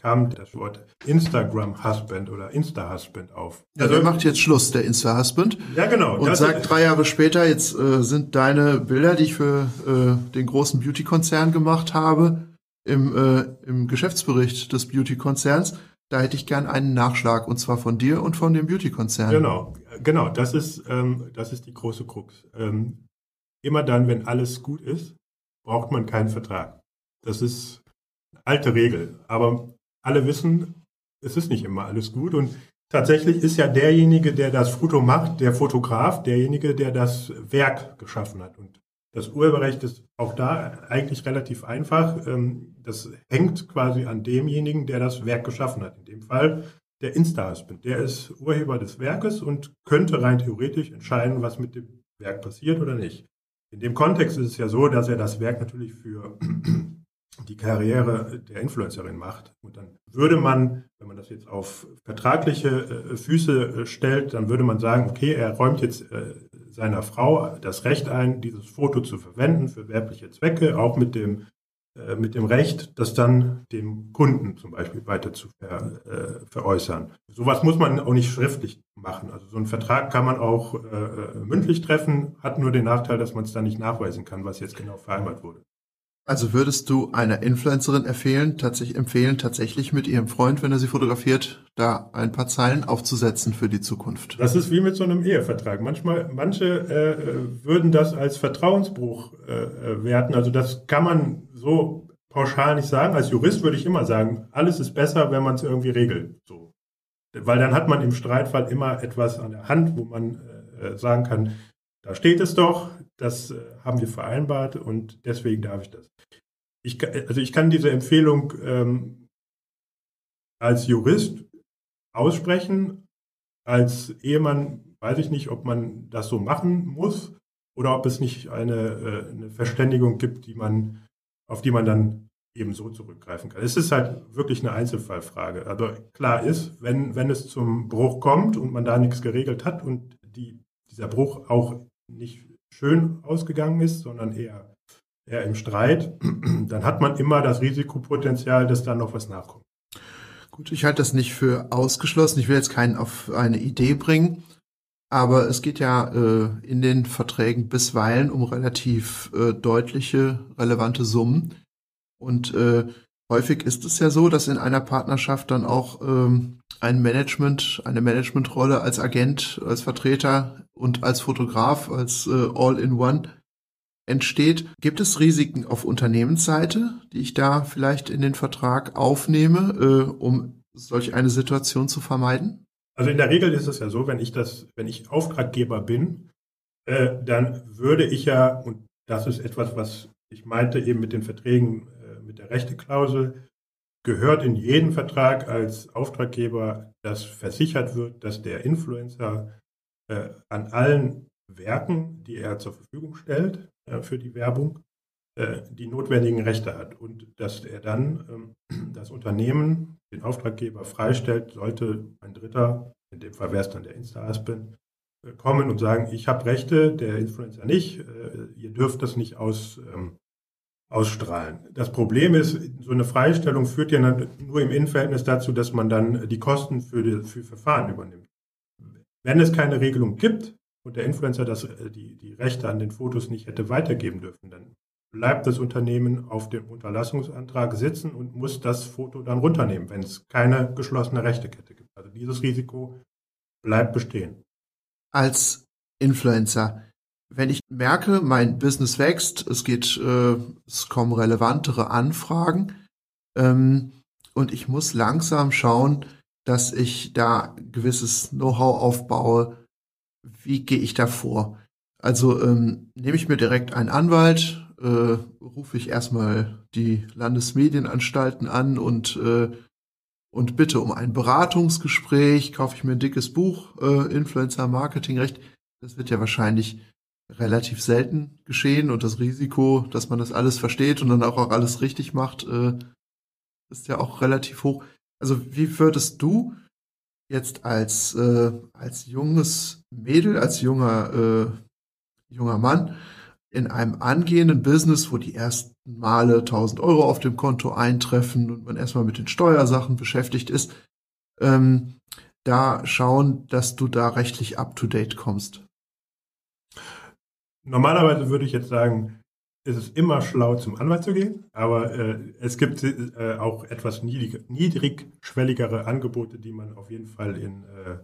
Speaker 3: kam das Wort Instagram-Husband oder Insta-Husband auf.
Speaker 2: Ja, also, der macht jetzt Schluss, der Insta-Husband.
Speaker 3: Ja, genau.
Speaker 2: Und sagt drei Jahre später, jetzt äh, sind deine Bilder, die ich für äh, den großen Beauty-Konzern gemacht habe, im, äh, im Geschäftsbericht des Beauty-Konzerns. Da hätte ich gern einen Nachschlag und zwar von dir und von dem Beauty-Konzern.
Speaker 3: Genau, genau. Das ist, ähm, das ist die große Krux. Ähm, immer dann, wenn alles gut ist, braucht man keinen Vertrag. Das ist eine alte Regel. Aber alle wissen, es ist nicht immer alles gut und Tatsächlich ist ja derjenige, der das Foto macht, der Fotograf, derjenige, der das Werk geschaffen hat. Und das Urheberrecht ist auch da eigentlich relativ einfach. Ähm, das hängt quasi an demjenigen, der das Werk geschaffen hat. In dem Fall der Insta-Husband. Der ist Urheber des Werkes und könnte rein theoretisch entscheiden, was mit dem Werk passiert oder nicht. In dem Kontext ist es ja so, dass er das Werk natürlich für die Karriere der Influencerin macht. Und dann würde man, wenn man das jetzt auf vertragliche äh, Füße äh, stellt, dann würde man sagen, okay, er räumt jetzt äh, seiner Frau das Recht ein, dieses Foto zu verwenden für werbliche Zwecke, auch mit dem, mit dem Recht, das dann dem Kunden zum Beispiel weiter zu ver, veräußern. Sowas muss man auch nicht schriftlich machen. Also so einen Vertrag kann man auch mündlich treffen, hat nur den Nachteil, dass man es dann nicht nachweisen kann, was jetzt genau vereinbart wurde.
Speaker 2: Also würdest du einer Influencerin empfehlen, tatsächlich empfehlen, tatsächlich mit ihrem Freund, wenn er sie fotografiert, da ein paar Zeilen aufzusetzen für die Zukunft?
Speaker 3: Das ist wie mit so einem Ehevertrag. Manchmal, manche äh, würden das als Vertrauensbruch äh, werten. Also das kann man so pauschal nicht sagen. Als Jurist würde ich immer sagen, alles ist besser, wenn man es irgendwie regelt. So. Weil dann hat man im Streitfall immer etwas an der Hand, wo man äh sagen kann, da steht es doch, das äh, haben wir vereinbart und deswegen darf ich das. Ich, also ich kann diese Empfehlung ähm, als Jurist aussprechen. Als Ehemann weiß ich nicht, ob man das so machen muss oder ob es nicht eine, äh, eine Verständigung gibt, die man, auf die man dann eben so zurückgreifen kann. Es ist halt wirklich eine Einzelfallfrage. Also klar ist, wenn, wenn es zum Bruch kommt und man da nichts geregelt hat und die, dieser Bruch auch nicht schön ausgegangen ist, sondern eher, eher im Streit, dann hat man immer das Risikopotenzial, dass da noch was nachkommt.
Speaker 2: Gut, ich halte das nicht für ausgeschlossen. Ich will jetzt keinen auf eine Idee bringen. Aber es geht ja äh, in den Verträgen bisweilen um relativ äh, deutliche, relevante Summen. Und äh, häufig ist es ja so, dass in einer Partnerschaft dann auch ähm, ein Management, eine Managementrolle als Agent, als Vertreter und als Fotograf, als äh, All-in-One entsteht. Gibt es Risiken auf Unternehmensseite, die ich da vielleicht in den Vertrag aufnehme, äh, um solch eine Situation zu vermeiden?
Speaker 3: Also in der Regel ist es ja so, wenn ich das, wenn ich Auftraggeber bin, äh, dann würde ich ja, und das ist etwas, was ich meinte eben mit den Verträgen, äh, mit der Rechteklausel, gehört in jeden Vertrag als Auftraggeber, dass versichert wird, dass der Influencer äh, an allen Werken, die er zur Verfügung stellt äh, für die Werbung, äh, die notwendigen Rechte hat und dass er dann ähm, das Unternehmen, den Auftraggeber freistellt, sollte ein Dritter, in dem Fall wäre es dann der Insta-Husband, äh, kommen und sagen, ich habe Rechte, der Influencer nicht, äh, ihr dürft das nicht aus ähm, ausstrahlen. Das Problem ist, so eine Freistellung führt ja nur im Innenverhältnis dazu, dass man dann die Kosten für, die, für Verfahren übernimmt. Wenn es keine Regelung gibt und der Influencer das, äh, die, die Rechte an den Fotos nicht hätte weitergeben dürfen, dann bleibt das Unternehmen auf dem Unterlassungsantrag sitzen und muss das Foto dann runternehmen, wenn es keine geschlossene Rechtekette gibt. Also dieses Risiko bleibt bestehen.
Speaker 2: Als Influencer wenn ich merke, mein Business wächst, es geht, äh, es kommen relevantere Anfragen ähm, und ich muss langsam schauen, dass ich da gewisses Know-how aufbaue. Wie gehe ich da vor? Also ähm, nehme ich mir direkt einen Anwalt, äh, rufe ich erstmal die Landesmedienanstalten an und äh, und bitte um ein Beratungsgespräch, kaufe ich mir ein dickes Buch, äh, Influencer Marketing Recht. Das wird ja wahrscheinlich relativ selten geschehen und das Risiko, dass man das alles versteht und dann auch, auch alles richtig macht, äh, ist ja auch relativ hoch. Also wie würdest du jetzt als, äh, als junges Mädel, als junger, äh, junger Mann in einem angehenden Business, wo die ersten Male 1000 Euro auf dem Konto eintreffen und man erstmal mit den Steuersachen beschäftigt ist, ähm, da schauen, dass du da rechtlich up-to-date kommst?
Speaker 3: Normalerweise würde ich jetzt sagen, ist es immer schlau, zum Anwalt zu gehen, aber äh, es gibt äh, auch etwas niedrig, niedrigschwelligere Angebote, die man auf jeden Fall in, äh,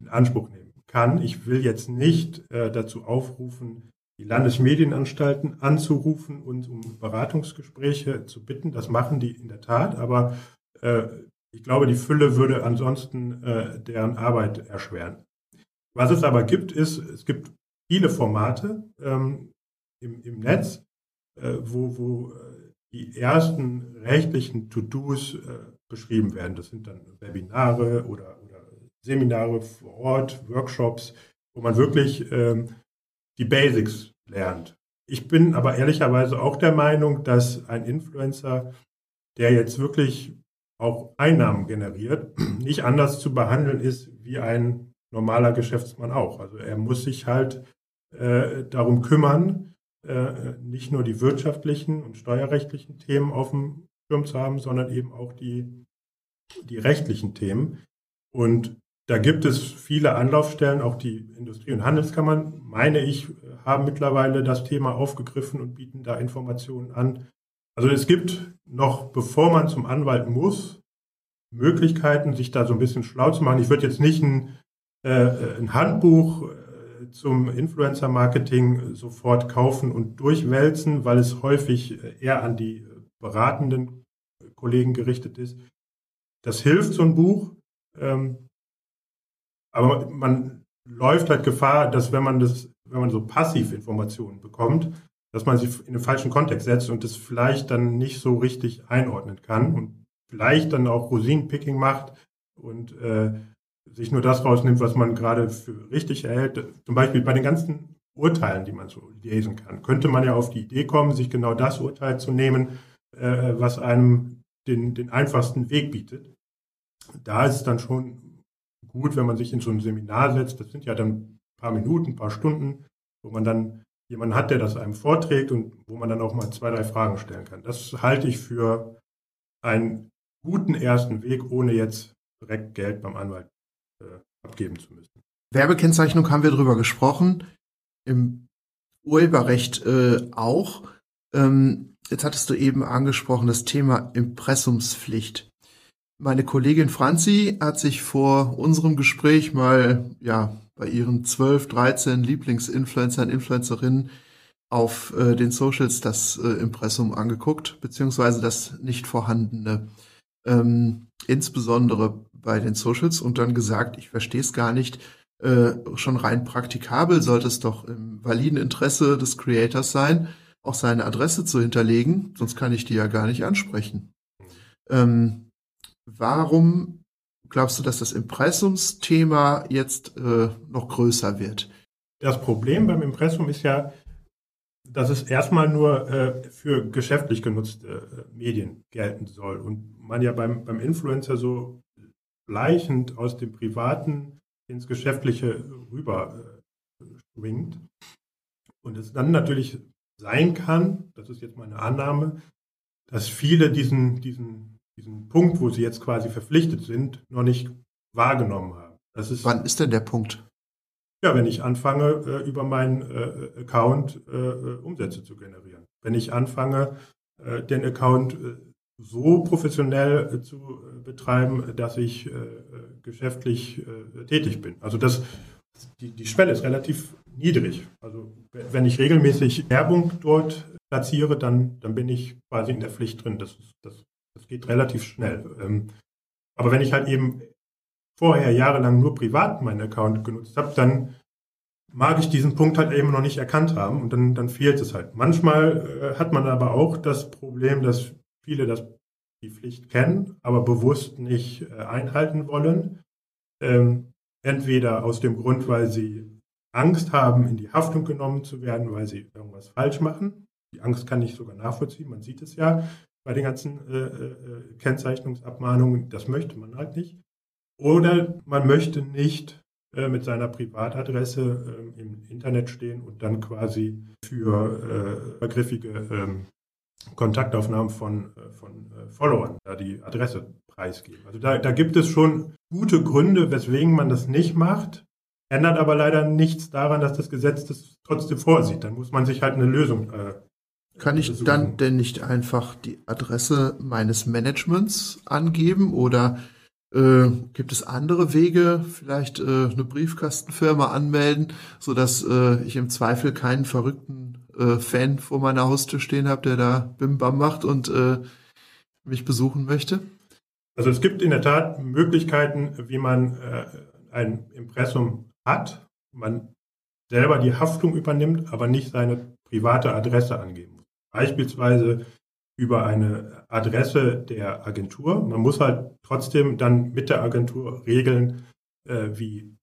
Speaker 3: in Anspruch nehmen kann. Ich will jetzt nicht äh, dazu aufrufen, die Landesmedienanstalten anzurufen und um Beratungsgespräche zu bitten. Das machen die in der Tat, aber äh, ich glaube, die Fülle würde ansonsten äh, deren Arbeit erschweren. Was es aber gibt, ist, es gibt viele Formate ähm, im, im Netz, wo, wo äh, die ersten rechtlichen To-Dos äh, beschrieben werden. Das sind dann Webinare oder, oder Seminare vor Ort, Workshops, wo man wirklich ähm, die Basics lernt. Ich bin aber ehrlicherweise auch der Meinung, dass ein Influencer, der jetzt wirklich auch Einnahmen generiert, nicht anders zu behandeln ist wie ein normaler Geschäftsmann auch. Also er muss sich halt äh, darum kümmern, äh, nicht nur die wirtschaftlichen und steuerrechtlichen Themen auf dem Schirm zu haben, sondern eben auch die, die rechtlichen Themen. Und da gibt es viele Anlaufstellen, auch die Industrie- und Handelskammern, meine ich, haben mittlerweile das Thema aufgegriffen und bieten da Informationen an. Also es gibt noch, bevor man zum Anwalt muss, Möglichkeiten, sich da so ein bisschen schlau zu machen. Ich würde jetzt nicht ein, äh, ein Handbuch äh, zum Influencer-Marketing sofort kaufen und durchwälzen, weil es häufig eher an die beratenden Kollegen gerichtet ist. Das hilft, so ein Buch. Ähm, aber man läuft halt Gefahr, dass wenn man das, wenn man so passiv Informationen bekommt, dass man sie in den falschen Kontext setzt und das vielleicht dann nicht so richtig einordnen kann und vielleicht dann auch Rosinenpicking macht und äh, sich nur das rausnimmt, was man gerade für richtig erhält. Zum Beispiel bei den ganzen Urteilen, die man so lesen kann, könnte man ja auf die Idee kommen, sich genau das Urteil zu nehmen, äh, was einem den, den einfachsten Weg bietet. Da ist es dann schon gut, wenn man sich in so ein Seminar setzt. Das sind ja dann ein paar Minuten, ein paar Stunden, wo man dann jemanden hat, der das einem vorträgt und wo man dann auch mal zwei, drei Fragen stellen kann. Das halte ich für einen guten ersten Weg, ohne jetzt direkt Geld beim Anwalt äh, abgeben zu müssen.
Speaker 2: Werbekennzeichnung haben wir drüber gesprochen, im Urheberrecht äh, auch. Ähm, jetzt hattest du eben angesprochen das Thema Impressumspflicht. Meine Kollegin Franzi hat sich vor unserem Gespräch mal ja bei ihren 12, 13 Lieblingsinfluencern, Influencerinnen auf äh, den Socials das äh, Impressum angeguckt, beziehungsweise das nicht vorhandene, ähm, insbesondere bei den Socials und dann gesagt, ich verstehe es gar nicht, äh, schon rein praktikabel sollte es doch im validen Interesse des Creators sein, auch seine Adresse zu hinterlegen, sonst kann ich die ja gar nicht ansprechen. Ähm, Warum glaubst du, dass das Impressumsthema jetzt äh, noch größer wird?
Speaker 3: Das Problem beim Impressum ist ja, dass es erstmal nur äh, für geschäftlich genutzte äh, Medien gelten soll und man ja beim, beim Influencer so schleichend aus dem Privaten ins Geschäftliche rüber äh, schwingt. Und es dann natürlich sein kann, das ist jetzt meine Annahme, dass viele diesen, diesen diesen Punkt, wo sie jetzt quasi verpflichtet sind, noch nicht wahrgenommen haben.
Speaker 2: Ist, Wann ist denn der Punkt?
Speaker 3: Ja, wenn ich anfange, äh, über meinen äh, Account Umsätze zu generieren. Wenn ich anfange, den Account so professionell zu betreiben, dass ich geschäftlich tätig bin. Also das, die, die Schwelle ist relativ niedrig. Also wenn ich regelmäßig Werbung dort platziere, dann, dann bin ich quasi in der Pflicht drin. Das, das das geht relativ schnell. Ähm, aber wenn ich halt eben vorher jahrelang nur privat meinen Account genutzt habe, dann mag ich diesen Punkt halt eben noch nicht erkannt haben und dann, dann fehlt es halt. Manchmal äh, hat man aber auch das Problem, dass viele das, die Pflicht kennen, aber bewusst nicht äh, einhalten wollen. Ähm, entweder aus dem Grund, weil sie Angst haben, in die Haftung genommen zu werden, weil sie irgendwas falsch machen. Die Angst kann ich sogar nachvollziehen, man sieht es ja bei den ganzen äh, äh, Kennzeichnungsabmahnungen. Das möchte man halt nicht. Oder man möchte nicht äh, mit seiner Privatadresse äh, im Internet stehen und dann quasi für äh, griffige ähm, Kontaktaufnahmen von, äh, von äh, Followern da die Adresse preisgeben. Also da, da gibt es schon gute Gründe, weswegen man das nicht macht. Ändert aber leider nichts daran, dass das Gesetz das trotzdem vorsieht. Dann muss man sich halt eine Lösung äh,
Speaker 2: kann ich versuchen. dann denn nicht einfach die Adresse meines Managements angeben oder äh, gibt es andere Wege, vielleicht äh, eine Briefkastenfirma anmelden, so dass äh, ich im Zweifel keinen verrückten äh, Fan vor meiner Haustür stehen habe, der da Bim Bam macht und äh, mich besuchen möchte?
Speaker 3: Also es gibt in der Tat Möglichkeiten, wie man äh, ein Impressum hat, man selber die Haftung übernimmt, aber nicht seine private Adresse angeben muss. Beispielsweise über eine Adresse der Agentur. Man muss halt trotzdem dann mit der Agentur regeln, äh, wie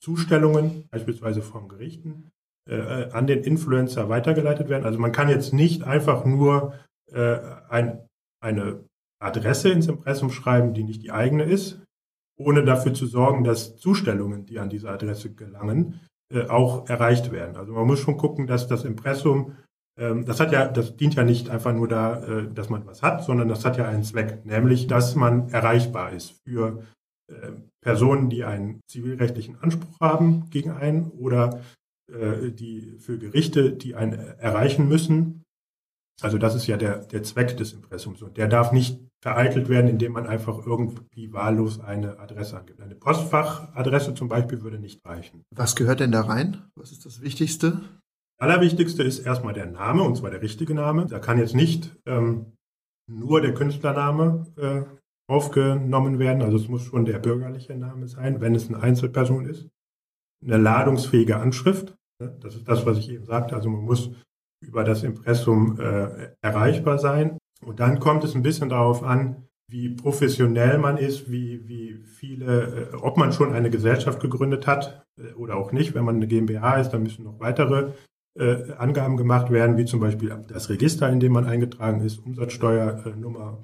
Speaker 3: Zustellungen, beispielsweise vom Gerichten, äh, an den Influencer weitergeleitet werden. Also man kann jetzt nicht einfach nur äh, ein, eine Adresse ins Impressum schreiben, die nicht die eigene ist, ohne dafür zu sorgen, dass Zustellungen, die an diese Adresse gelangen, äh, auch erreicht werden. Also man muss schon gucken, dass das Impressum, ähm, das hat ja, das dient ja nicht einfach nur da, äh, dass man was hat, sondern das hat ja einen Zweck, nämlich, dass man erreichbar ist für äh, Personen, die einen zivilrechtlichen Anspruch haben gegen einen oder die für Gerichte, die einen erreichen müssen. Also das ist ja der, der Zweck des Impressums und der darf nicht vereitelt werden, indem man einfach irgendwie wahllos eine Adresse angibt. Eine Postfachadresse zum Beispiel würde nicht reichen.
Speaker 2: Was gehört denn da rein? Was ist das Wichtigste?
Speaker 3: Allerwichtigste ist erstmal der Name, und zwar der richtige Name. Da kann jetzt nicht ähm, nur der Künstlername äh, aufgenommen werden. Also es muss schon der bürgerliche Name sein, wenn es eine Einzelperson ist. Eine ladungsfähige Anschrift. Ne? Das ist das, was ich eben sagte. Also man muss über das Impressum äh, erreichbar sein. Und dann kommt es ein bisschen darauf an, wie professionell man ist, wie, wie viele, äh, ob man schon eine Gesellschaft gegründet hat äh, oder auch nicht. Wenn man eine GmbH ist, dann müssen noch weitere äh, Angaben gemacht werden, wie zum Beispiel das Register, in dem man eingetragen ist, Umsatzsteuernummer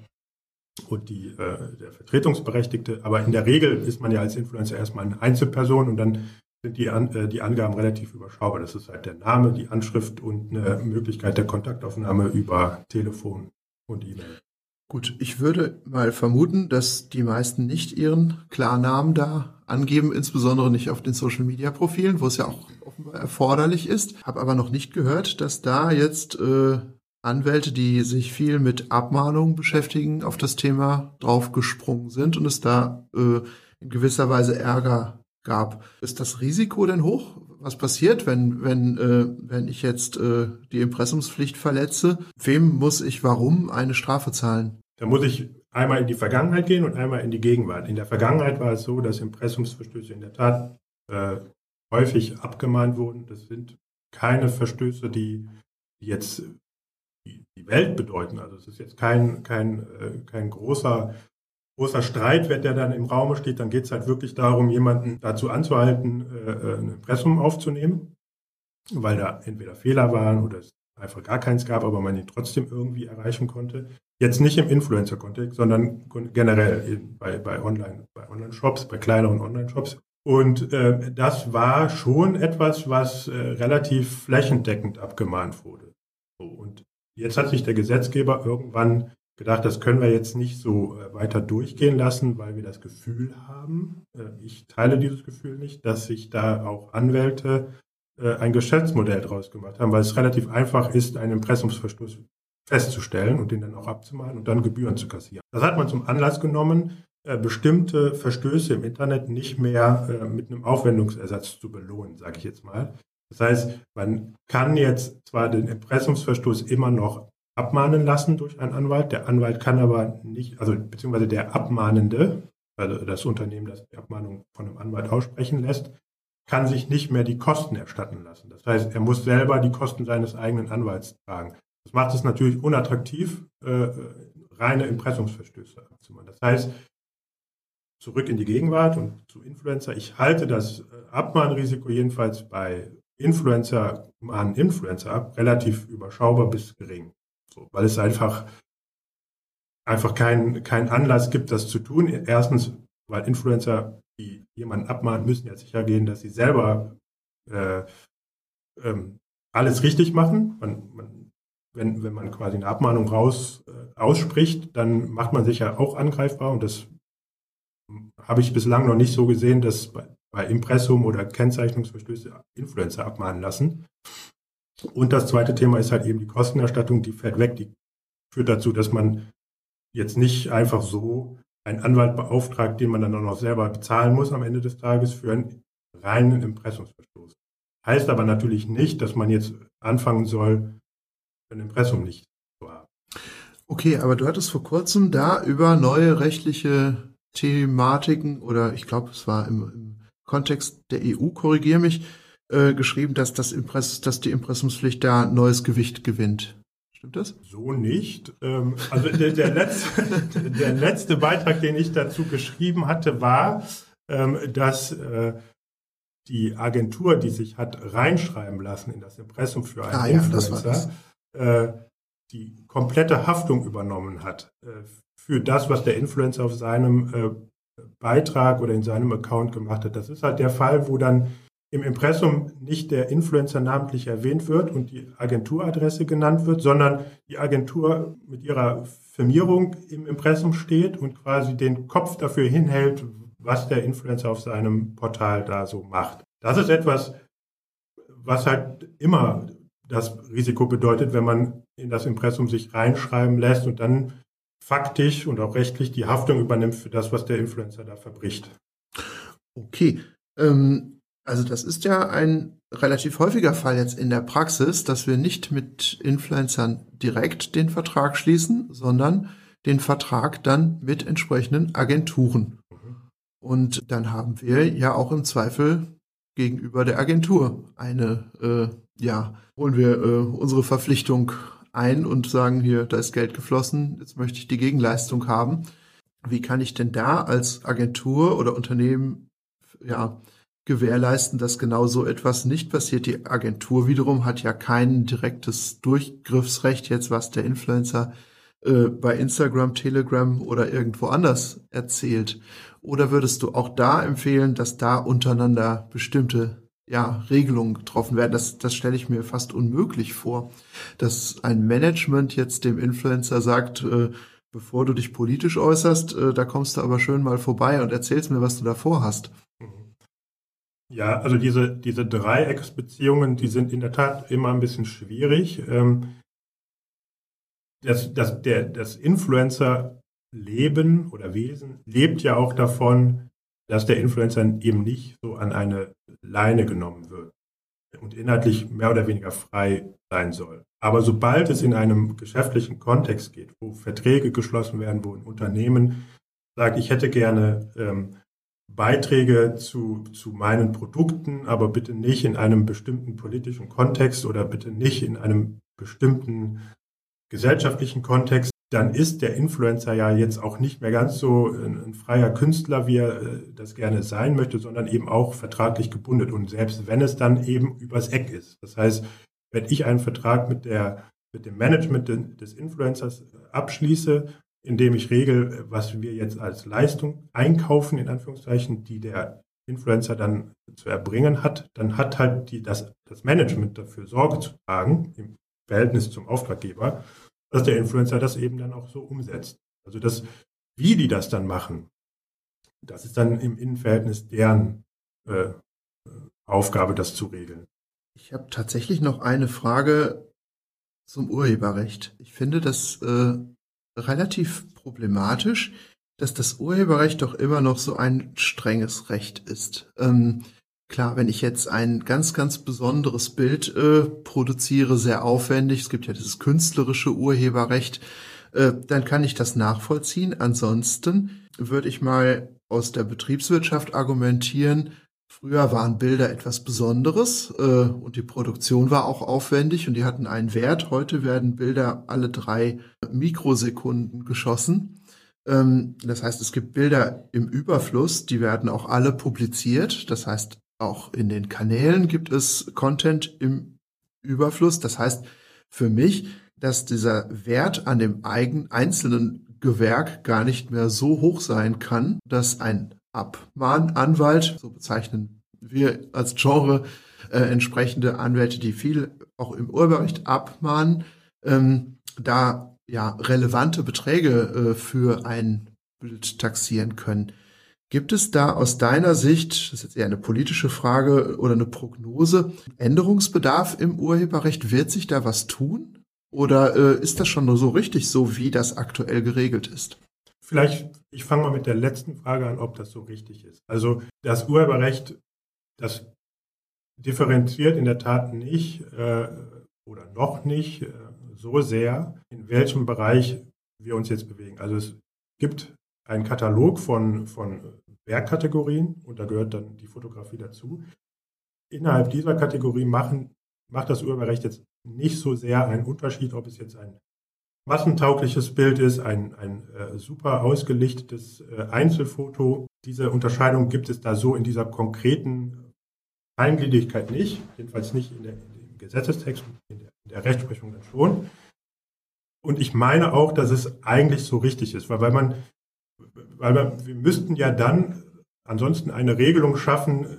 Speaker 3: und die, äh, der Vertretungsberechtigte. Aber in der Regel ist man ja als Influencer erstmal eine Einzelperson und dann sind die, An äh, die Angaben relativ überschaubar. Das ist halt der Name, die Anschrift und eine Möglichkeit der Kontaktaufnahme über Telefon und E-Mail.
Speaker 2: Gut, ich würde mal vermuten, dass die meisten nicht ihren Klarnamen da angeben, insbesondere nicht auf den Social Media Profilen, wo es ja auch offenbar erforderlich ist. Habe aber noch nicht gehört, dass da jetzt äh, Anwälte, die sich viel mit Abmahnungen beschäftigen, auf das Thema draufgesprungen sind und es da äh, in gewisser Weise Ärger gab. Ist das Risiko denn hoch? Was passiert, wenn, wenn, äh, wenn ich jetzt äh, die Impressumspflicht verletze? Wem muss ich warum eine Strafe zahlen?
Speaker 3: Da muss ich einmal in die Vergangenheit gehen und einmal in die Gegenwart. In der Vergangenheit war es so, dass Impressumsverstöße in der Tat äh, häufig abgemahnt wurden. Das sind keine Verstöße, die jetzt die, Welt bedeuten. Also es ist jetzt kein, kein, äh, kein großer großer Streit, wenn der dann im Raum steht, dann geht es halt wirklich darum, jemanden dazu anzuhalten, äh, äh, ein Impressum aufzunehmen, weil da entweder Fehler waren oder es einfach gar keins gab, aber man ihn trotzdem irgendwie erreichen konnte. Jetzt nicht im Influencer-Kontext, sondern generell bei, bei Online, bei Online-Shops, bei kleineren Online-Shops. Und äh, das war schon etwas, was äh, relativ flächendeckend abgemahnt wurde. So, und jetzt hat sich der Gesetzgeber irgendwann gedacht, das können wir jetzt nicht so äh, weiter durchgehen lassen, weil wir das Gefühl haben, äh, ich teile dieses Gefühl nicht, dass sich da auch Anwälte äh, ein Geschäftsmodell draus gemacht haben, weil es relativ einfach ist, einen Impressumsverstoß festzustellen und den dann auch abzumahnen und dann Gebühren zu kassieren. Das hat man zum Anlass genommen, bestimmte Verstöße im Internet nicht mehr mit einem Aufwendungsersatz zu belohnen, sage ich jetzt mal. Das heißt, man kann jetzt zwar den Impressumsverstoß immer noch abmahnen lassen durch einen Anwalt. Der Anwalt kann aber nicht, also beziehungsweise der Abmahnende, also das Unternehmen, das die Abmahnung von einem Anwalt aussprechen lässt, kann sich nicht mehr die Kosten erstatten lassen. Das heißt, er muss selber die Kosten seines eigenen Anwalts tragen. Das macht es natürlich unattraktiv, äh, reine Impressumsverstöße abzumachen. Das heißt, zurück in die Gegenwart und zu Influencer. Ich halte das äh, Abmahnrisiko jedenfalls bei Influencer, mahnen Influencer ab, relativ überschaubar bis gering. So, weil es einfach, einfach keinen kein Anlass gibt, das zu tun. Erstens, weil Influencer, die jemanden abmahnen, müssen ja sicher gehen, dass sie selber äh, ähm, alles richtig machen. Man, man, wenn, wenn man quasi eine Abmahnung raus äh, ausspricht, dann macht man sich ja auch angreifbar und das habe ich bislang noch nicht so gesehen, dass bei, bei Impressum oder Kennzeichnungsverstöße Influencer abmahnen lassen. Und das zweite Thema ist halt eben die Kostenerstattung, die fällt weg. Die führt dazu, dass man jetzt nicht einfach so einen Anwalt beauftragt, den man dann auch noch selber bezahlen muss am Ende des Tages für einen reinen Impressumsverstoß. Heißt aber natürlich nicht, dass man jetzt anfangen soll, ein Impressum nicht zu haben.
Speaker 2: Okay, aber du hattest vor kurzem da über neue rechtliche Thematiken oder ich glaube, es war im, im Kontext der EU, korrigier mich, äh, geschrieben, dass, das Impress, dass die Impressumspflicht da neues Gewicht gewinnt. Stimmt das?
Speaker 3: So nicht. Ähm, also der, der, letzte, der letzte Beitrag, den ich dazu geschrieben hatte, war, ähm, dass äh, die Agentur, die sich hat reinschreiben lassen in das Impressum für einen
Speaker 2: Ah, ja,
Speaker 3: Influencer, äh, die komplette Haftung übernommen hat äh, für das, was der Influencer auf seinem äh, Beitrag oder in seinem Account gemacht hat. Das ist halt der Fall, wo dann im Impressum nicht der Influencer namentlich erwähnt wird und die Agenturadresse genannt wird, sondern die Agentur mit ihrer Firmierung im Impressum steht und quasi den Kopf dafür hinhält, was der Influencer auf seinem Portal da so macht. Das ist etwas, was halt immer das Risiko bedeutet, wenn man in das Impressum sich reinschreiben lässt und dann faktisch und auch rechtlich die Haftung übernimmt für das, was der Influencer da verbricht.
Speaker 2: Okay. Ähm, also das ist ja ein relativ häufiger Fall jetzt in der Praxis, dass wir nicht mit Influencern direkt den Vertrag schließen, sondern den Vertrag dann mit entsprechenden Agenturen. Und dann haben wir ja auch im Zweifel gegenüber der Agentur eine, äh, ja, holen wir äh, unsere Verpflichtung ein und sagen hier, da ist Geld geflossen, jetzt möchte ich die Gegenleistung haben. Wie kann ich denn da als Agentur oder Unternehmen ja gewährleisten, dass genau so etwas nicht passiert? Die Agentur wiederum hat ja kein direktes Durchgriffsrecht jetzt, was der Influencer äh, bei Instagram, Telegram oder irgendwo anders erzählt. Oder würdest du auch da empfehlen, dass da untereinander bestimmte ja, Regelungen getroffen werden? Das, das stelle ich mir fast unmöglich vor, dass ein Management jetzt dem Influencer sagt, äh, bevor du dich politisch äußerst, äh, da kommst du aber schön mal vorbei und erzählst mir, was du davor hast.
Speaker 3: Ja, also diese, diese Dreiecksbeziehungen, die sind in der Tat immer ein bisschen schwierig. Ähm, das, das, der, das Influencer-Leben oder Wesen lebt ja auch davon, dass der Influencer eben nicht so an eine Leine genommen wird und inhaltlich mehr oder weniger frei sein soll. Aber sobald es in einem geschäftlichen Kontext geht, wo Verträge geschlossen werden, wo ein Unternehmen sagt, ich hätte gerne ähm, Beiträge zu, zu meinen Produkten, aber bitte nicht in einem bestimmten politischen Kontext oder bitte nicht in einem bestimmten gesellschaftlichen Kontext, dann ist der Influencer ja jetzt auch nicht mehr ganz so ein, ein, freier Künstler, wie er äh, das gerne sein möchte, sondern eben auch vertraglich gebunden. Und selbst wenn es dann eben übers Eck ist. Das heißt, wenn ich einen Vertrag mit, der, mit dem Management des Influencers abschließe, indem ich regel, was wir jetzt als Leistung einkaufen, in Anführungszeichen, die der Influencer dann zu erbringen hat, dann hat halt die, das, das Management dafür Sorge zu tragen, im Verhältnis zum Auftraggeber, dass der Influencer das eben dann auch so umsetzt. Also das, wie die das dann machen, das ist dann im Innenverhältnis deren äh, Aufgabe, das zu regeln.
Speaker 2: Ich habe tatsächlich noch eine Frage zum Urheberrecht. Ich finde das äh, relativ problematisch, dass das Urheberrecht doch immer noch so ein strenges Recht ist. Ähm, Klar, wenn ich jetzt ein ganz, ganz besonderes Bild äh, produziere, sehr aufwendig, es gibt ja dieses künstlerische Urheberrecht, äh, dann kann ich das nachvollziehen. Ansonsten würde ich mal aus der Betriebswirtschaft argumentieren, früher waren Bilder etwas Besonderes äh, und die Produktion war auch aufwendig und die hatten einen Wert. Heute werden Bilder alle drei Mikrosekunden geschossen. Ähm, das heißt, es gibt Bilder im Überfluss, die werden auch alle publiziert. Das heißt, auch in den Kanälen gibt es Content im Überfluss. Das heißt für mich, dass dieser Wert an dem eigenen einzelnen Gewerk gar nicht mehr so hoch sein kann, dass ein Abmahnanwalt, so bezeichnen wir als Genre äh, entsprechende Anwälte, die viel auch im Urheberrecht abmahnen, ähm, da ja relevante Beträge äh, für ein Bild taxieren können. Gibt es da aus deiner Sicht, das ist jetzt eher eine politische Frage oder eine Prognose, Änderungsbedarf im Urheberrecht? Wird sich da was tun? Oder äh, ist das schon nur so richtig, so wie das aktuell geregelt ist?
Speaker 3: Vielleicht, ich fange mal mit der letzten Frage an, ob das so richtig ist. Also das Urheberrecht, das differenziert in der Tat nicht äh, oder noch nicht äh, so sehr, in welchem Bereich wir uns jetzt bewegen. Also es gibt einen Katalog von, von Werkkategorien und da gehört dann die Fotografie dazu. Innerhalb dieser Kategorie machen, macht das Urheberrecht jetzt nicht so sehr einen Unterschied, ob es jetzt ein massentaugliches Bild ist, ein, ein äh, super ausgelichtetes äh, Einzelfoto. Diese Unterscheidung gibt es da so in dieser konkreten Feingliedrigkeit nicht, jedenfalls nicht in der, im Gesetzestext, in der, in der Rechtsprechung dann schon. Und ich meine auch, dass es eigentlich so richtig ist, weil, weil man, weil man, wir müssten ja dann ansonsten eine Regelung schaffen,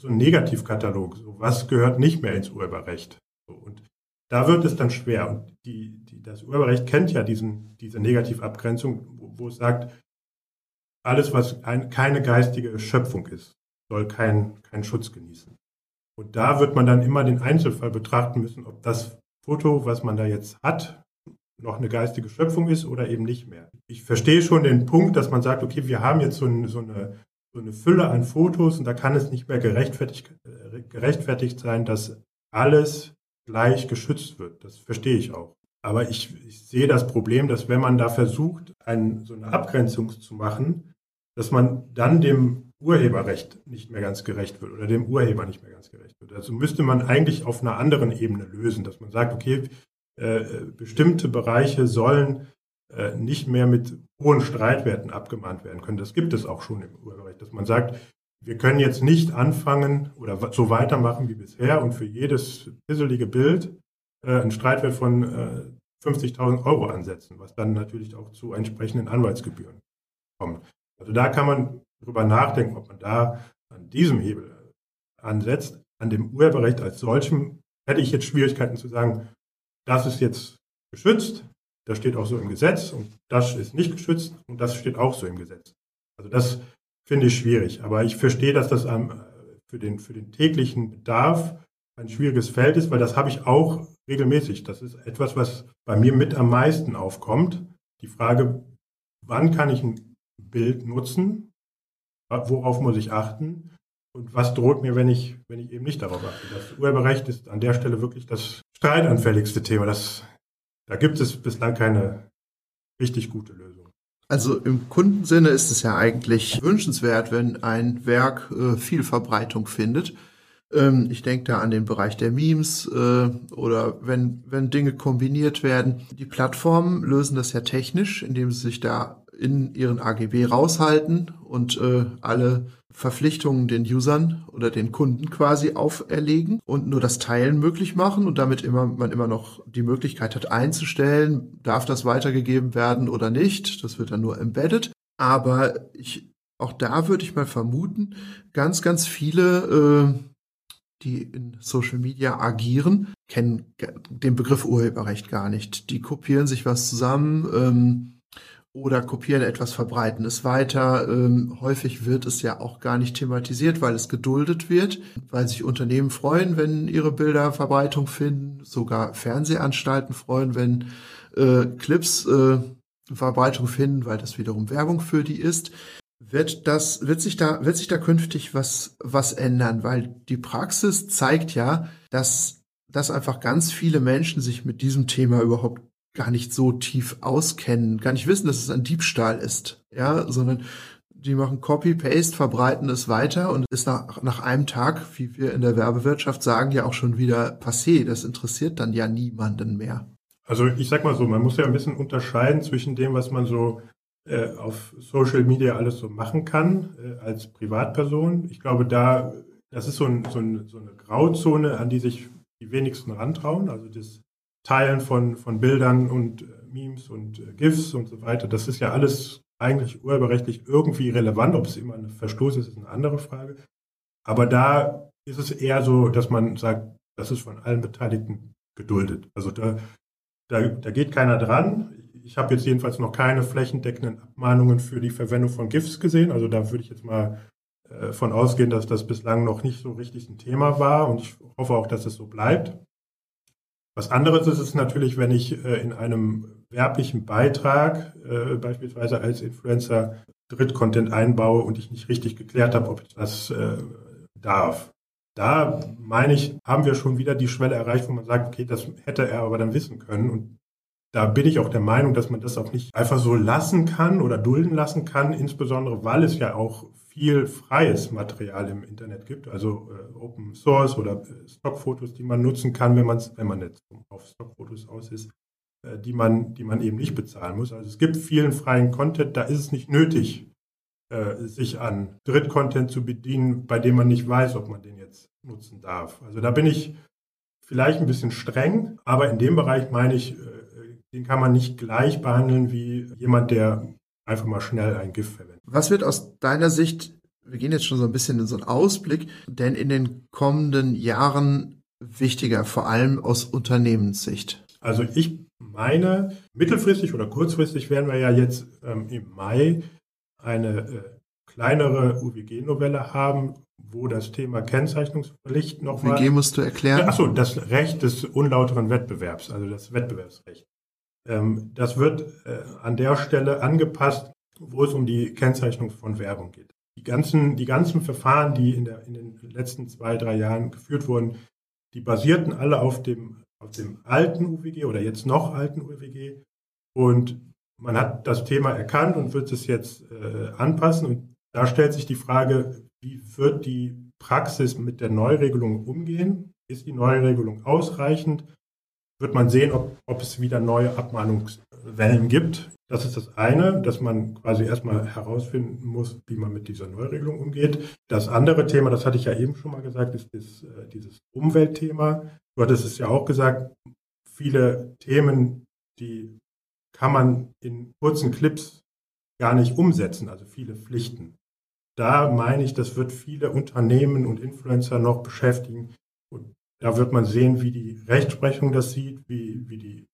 Speaker 3: so ein Negativkatalog, so was gehört nicht mehr ins Urheberrecht. Und da wird es dann schwer. Und die, das Urheberrecht kennt ja diesen, diese Negativabgrenzung, wo, wo es sagt, alles, was ein, keine geistige Schöpfung ist, soll keinen kein Schutz genießen. Und da wird man dann immer den Einzelfall betrachten müssen, ob das Foto, was man da jetzt hat, noch eine geistige Schöpfung ist oder eben nicht mehr. Ich verstehe schon den Punkt, dass man sagt, okay, wir haben jetzt so, ein, so, eine, so eine Fülle an Fotos und da kann es nicht mehr gerechtfertigt, äh, gerechtfertigt sein, dass alles gleich geschützt wird. Das verstehe ich auch. Aber ich, ich sehe das Problem, dass wenn man da versucht, ein, so eine Abgrenzung zu machen, dass man dann dem Urheberrecht nicht mehr ganz gerecht wird oder dem Urheber nicht mehr ganz gerecht wird. Also müsste man eigentlich auf einer anderen Ebene lösen, dass man sagt, okay, äh, bestimmte Bereiche sollen äh, nicht mehr mit hohen Streitwerten abgemahnt werden können. Das gibt es auch schon im Urheberrecht, dass man sagt, wir können jetzt nicht anfangen oder so weitermachen wie bisher und für jedes pisselige Bild äh, einen Streitwert von äh, 50.000 Euro ansetzen, was dann natürlich auch zu entsprechenden Anwaltsgebühren kommt. Also da kann man drüber nachdenken, ob man da an diesem Hebel ansetzt. An dem Urheberrecht als solchem hätte ich jetzt Schwierigkeiten zu sagen, das ist jetzt geschützt, das steht auch so im Gesetz und das ist nicht geschützt und das steht auch so im Gesetz. Also das finde ich schwierig, aber ich verstehe, dass das für, den, für den täglichen Bedarf ein schwieriges Feld ist, weil das habe ich auch regelmäßig. Das ist etwas, was bei mir mit am meisten aufkommt. Die Frage, wann kann ich ein Bild nutzen? Worauf muss ich achten? Und was droht mir, wenn ich, wenn ich eben nicht darauf achte? Das Urheberrecht ist an der Stelle wirklich das streitanfälligste Thema. Das, da gibt es bislang keine richtig gute Lösung.
Speaker 2: Also im Kundensinne ist es ja eigentlich wünschenswert, wenn ein Werk äh, viel Verbreitung findet. Ähm, ich denke da an den Bereich der Memes äh, oder wenn, wenn Dinge kombiniert werden. Die Plattformen lösen das ja technisch, indem sie sich da in ihren AGB raushalten und äh, alle Verpflichtungen den Usern oder den Kunden quasi auferlegen und nur das Teilen möglich machen und damit immer man immer noch die Möglichkeit hat einzustellen, darf das weitergegeben werden oder nicht. Das wird dann nur embedded. Aber ich, auch da würde ich mal vermuten, ganz, ganz viele, äh, die in Social Media agieren, kennen den Begriff Urheberrecht gar nicht. Die kopieren sich was zusammen. Ähm, oder kopieren etwas, verbreiten es weiter. Ähm, häufig wird es ja auch gar nicht thematisiert, weil es geduldet wird, weil sich Unternehmen freuen, wenn ihre Bilder Verbreitung finden, sogar Fernsehanstalten freuen, wenn äh, Clips äh, Verbreitung finden, weil das wiederum Werbung für die ist. Wird das, wird sich da, wird sich da künftig was, was ändern? Weil die Praxis zeigt ja, dass, dass einfach ganz viele Menschen sich mit diesem Thema überhaupt gar nicht so tief auskennen, gar nicht wissen, dass es ein Diebstahl ist, ja, sondern die machen Copy, Paste, verbreiten es weiter und ist nach, nach einem Tag, wie wir in der Werbewirtschaft sagen, ja auch schon wieder passé. Das interessiert dann ja niemanden mehr.
Speaker 3: Also ich sag mal so, man muss ja ein bisschen unterscheiden zwischen dem, was man so äh, auf Social Media alles so machen kann äh, als Privatperson. Ich glaube, da, das ist so, ein, so, ein, so eine Grauzone, an die sich die wenigsten rantrauen. Also das Teilen von, von Bildern und äh, Memes und äh, GIFs und so weiter. Das ist ja alles eigentlich urheberrechtlich irgendwie relevant. Ob es immer ein Verstoß ist, ist eine andere Frage. Aber da ist es eher so, dass man sagt, das ist von allen Beteiligten geduldet. Also da, da, da geht keiner dran. Ich habe jetzt jedenfalls noch keine flächendeckenden Abmahnungen für die Verwendung von GIFs gesehen. Also da würde ich jetzt mal äh, von ausgehen, dass das bislang noch nicht so richtig ein Thema war. Und ich hoffe auch, dass es so bleibt. Was anderes ist es natürlich, wenn ich äh, in einem werblichen Beitrag äh, beispielsweise als Influencer Drittcontent einbaue und ich nicht richtig geklärt habe, ob ich das darf. Da meine ich, haben wir schon wieder die Schwelle erreicht, wo man sagt, okay, das hätte er aber dann wissen können. Und da bin ich auch der Meinung, dass man das auch nicht einfach so lassen kann oder dulden lassen kann, insbesondere weil es ja auch viel freies Material im Internet gibt, also äh, Open Source oder äh, Stockfotos, die man nutzen kann, wenn man wenn man jetzt auf Stockfotos aus ist, äh, die man, die man eben nicht bezahlen muss. Also es gibt vielen freien Content, da ist es nicht nötig, äh, sich an Drittcontent zu bedienen, bei dem man nicht weiß, ob man den jetzt nutzen darf. Also da bin ich vielleicht ein bisschen streng, aber in dem Bereich meine ich, äh, den kann man nicht gleich behandeln wie jemand, der einfach mal schnell ein Gift verwendet.
Speaker 2: Was wird aus deiner Sicht, wir gehen jetzt schon so ein bisschen in so einen Ausblick, denn in den kommenden Jahren wichtiger, vor allem aus Unternehmenssicht?
Speaker 3: Also ich meine, mittelfristig oder kurzfristig werden wir ja jetzt ähm, im Mai eine äh, kleinere UWG-Novelle haben, wo das Thema Kennzeichnungspflicht nochmal.
Speaker 2: UWG musst du erklären?
Speaker 3: Achso, das Recht des unlauteren Wettbewerbs, also das Wettbewerbsrecht. Ähm, das wird äh, an der Stelle angepasst, wo es um die Kennzeichnung von Werbung geht. Die ganzen, die ganzen Verfahren, die in, der, in den letzten zwei, drei Jahren geführt wurden, die basierten alle auf dem, auf dem alten UWG oder jetzt noch alten UWG. Und man hat das Thema erkannt und wird es jetzt äh, anpassen. Und da stellt sich die Frage, wie wird die Praxis mit der Neuregelung umgehen? Ist die Neuregelung ausreichend? Wird man sehen, ob, ob es wieder neue Abmahnungswellen gibt? Das ist das eine, dass man quasi erstmal herausfinden muss, wie man mit dieser Neuregelung umgeht. Das andere Thema, das hatte ich ja eben schon mal gesagt, ist, ist äh, dieses Umweltthema. Du hattest es ja auch gesagt, viele Themen, die kann man in kurzen Clips gar nicht umsetzen, also viele Pflichten. Da meine ich, das wird viele Unternehmen und Influencer noch beschäftigen. Da wird man sehen, wie die Rechtsprechung das sieht, wie, wie die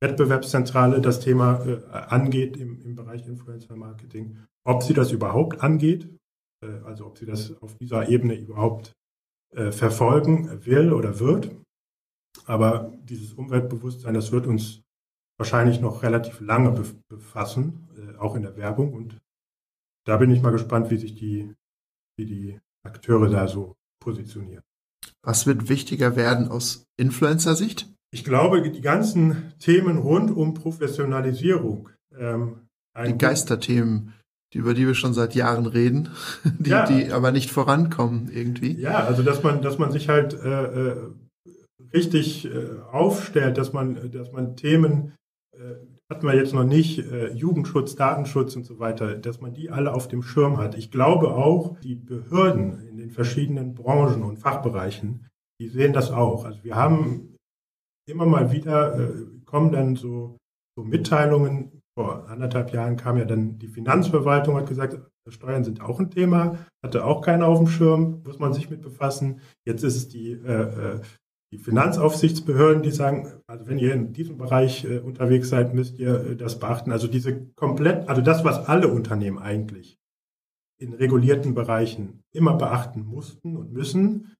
Speaker 3: Wettbewerbszentrale das Thema äh, angeht im, im Bereich Influencer Marketing, ob sie das überhaupt angeht, äh, also ob sie das auf dieser Ebene überhaupt äh, verfolgen will oder wird. Aber dieses Umweltbewusstsein, das wird uns wahrscheinlich noch relativ lange befassen, äh, auch in der Werbung. Und da bin ich mal gespannt, wie sich die, wie die Akteure da so positionieren.
Speaker 2: Was wird wichtiger werden aus Influencer-Sicht?
Speaker 3: Ich glaube, die ganzen Themen rund um Professionalisierung.
Speaker 2: Ähm, die Geisterthemen, die, über die wir schon seit Jahren reden, die, ja. die aber nicht vorankommen irgendwie.
Speaker 3: Ja, also dass man, dass man sich halt äh, äh richtig äh, aufstellt, dass man, dass man Themen äh, hatten wir jetzt noch nicht, äh, Jugendschutz, Datenschutz und so weiter, dass man die alle auf dem Schirm hat. Ich glaube auch, die Behörden in den verschiedenen Branchen und Fachbereichen, die sehen das auch. Also wir haben immer mal wieder, äh, kommen dann so, so Mitteilungen, vor anderthalb Jahren kam ja dann die Finanzverwaltung, hat gesagt, Steuern sind auch ein Thema, hatte auch keiner auf dem Schirm, muss man sich mit befassen. Jetzt ist es die äh, äh die Finanzaufsichtsbehörden, die sagen, also wenn ihr in diesem Bereich äh, unterwegs seid, müsst ihr äh, das beachten. Also diese komplett, also das, was alle Unternehmen eigentlich in regulierten Bereichen immer beachten mussten und müssen.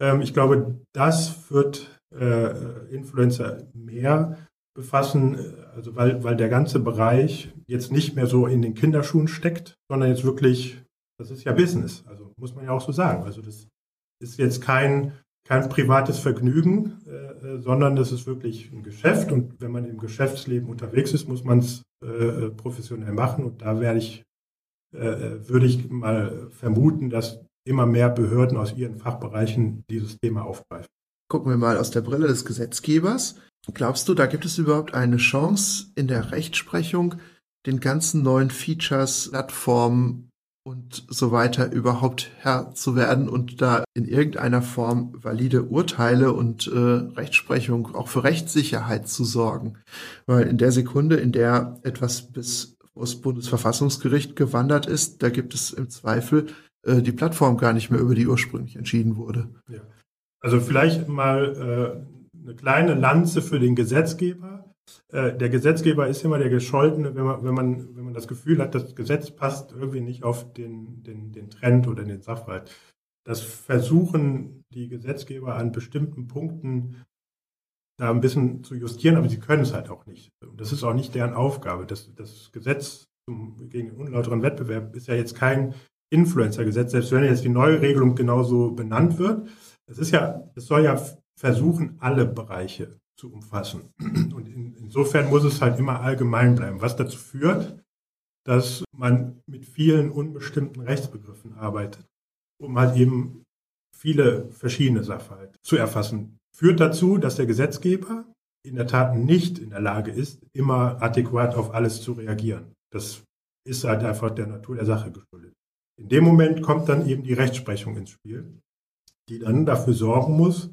Speaker 3: Ähm, ich glaube, das wird äh, Influencer mehr befassen, äh, also weil, weil der ganze Bereich jetzt nicht mehr so in den Kinderschuhen steckt, sondern jetzt wirklich, das ist ja Business, also muss man ja auch so sagen. Also das ist jetzt kein kein privates Vergnügen, äh, äh, sondern das ist wirklich ein Geschäft. Und wenn man im Geschäftsleben unterwegs ist, muss man es äh, äh, professionell machen. Und da werde ich, äh, äh, würde ich mal vermuten, dass immer mehr Behörden aus ihren Fachbereichen dieses Thema aufgreifen.
Speaker 2: Gucken wir mal aus der Brille des Gesetzgebers. Glaubst du, da gibt es überhaupt eine Chance in der Rechtsprechung, den ganzen neuen Features, Plattformen und so weiter überhaupt Herr zu werden und da in irgendeiner Form valide Urteile und äh, Rechtsprechung auch für Rechtssicherheit zu sorgen. Weil in der Sekunde, in der etwas bis das Bundesverfassungsgericht gewandert ist, da gibt es im Zweifel äh, die Plattform gar nicht mehr, über die ursprünglich entschieden wurde.
Speaker 3: Ja. Also vielleicht mal äh, eine kleine Lanze für den Gesetzgeber. Äh, der Gesetzgeber ist immer der Gescholtene, wenn man, wenn man, wenn man das Gefühl hat, das Gesetz passt irgendwie nicht auf den, den, den Trend oder den Sachverhalt. Das versuchen die Gesetzgeber an bestimmten Punkten da ein bisschen zu justieren, aber sie können es halt auch nicht. Das ist auch nicht deren Aufgabe. Das, das Gesetz zum, gegen den unlauteren Wettbewerb ist ja jetzt kein Influencer-Gesetz, selbst wenn jetzt die neue Regelung genauso benannt wird. Es ist ja, es soll ja versuchen, alle Bereiche zu umfassen. Und in, insofern muss es halt immer allgemein bleiben, was dazu führt, dass man mit vielen unbestimmten Rechtsbegriffen arbeitet, um halt eben viele verschiedene Sachverhalte zu erfassen. Führt dazu, dass der Gesetzgeber in der Tat nicht in der Lage ist, immer adäquat auf alles zu reagieren. Das ist halt einfach der Natur der Sache geschuldet. In dem Moment kommt dann eben die Rechtsprechung ins Spiel. die dann dafür sorgen muss,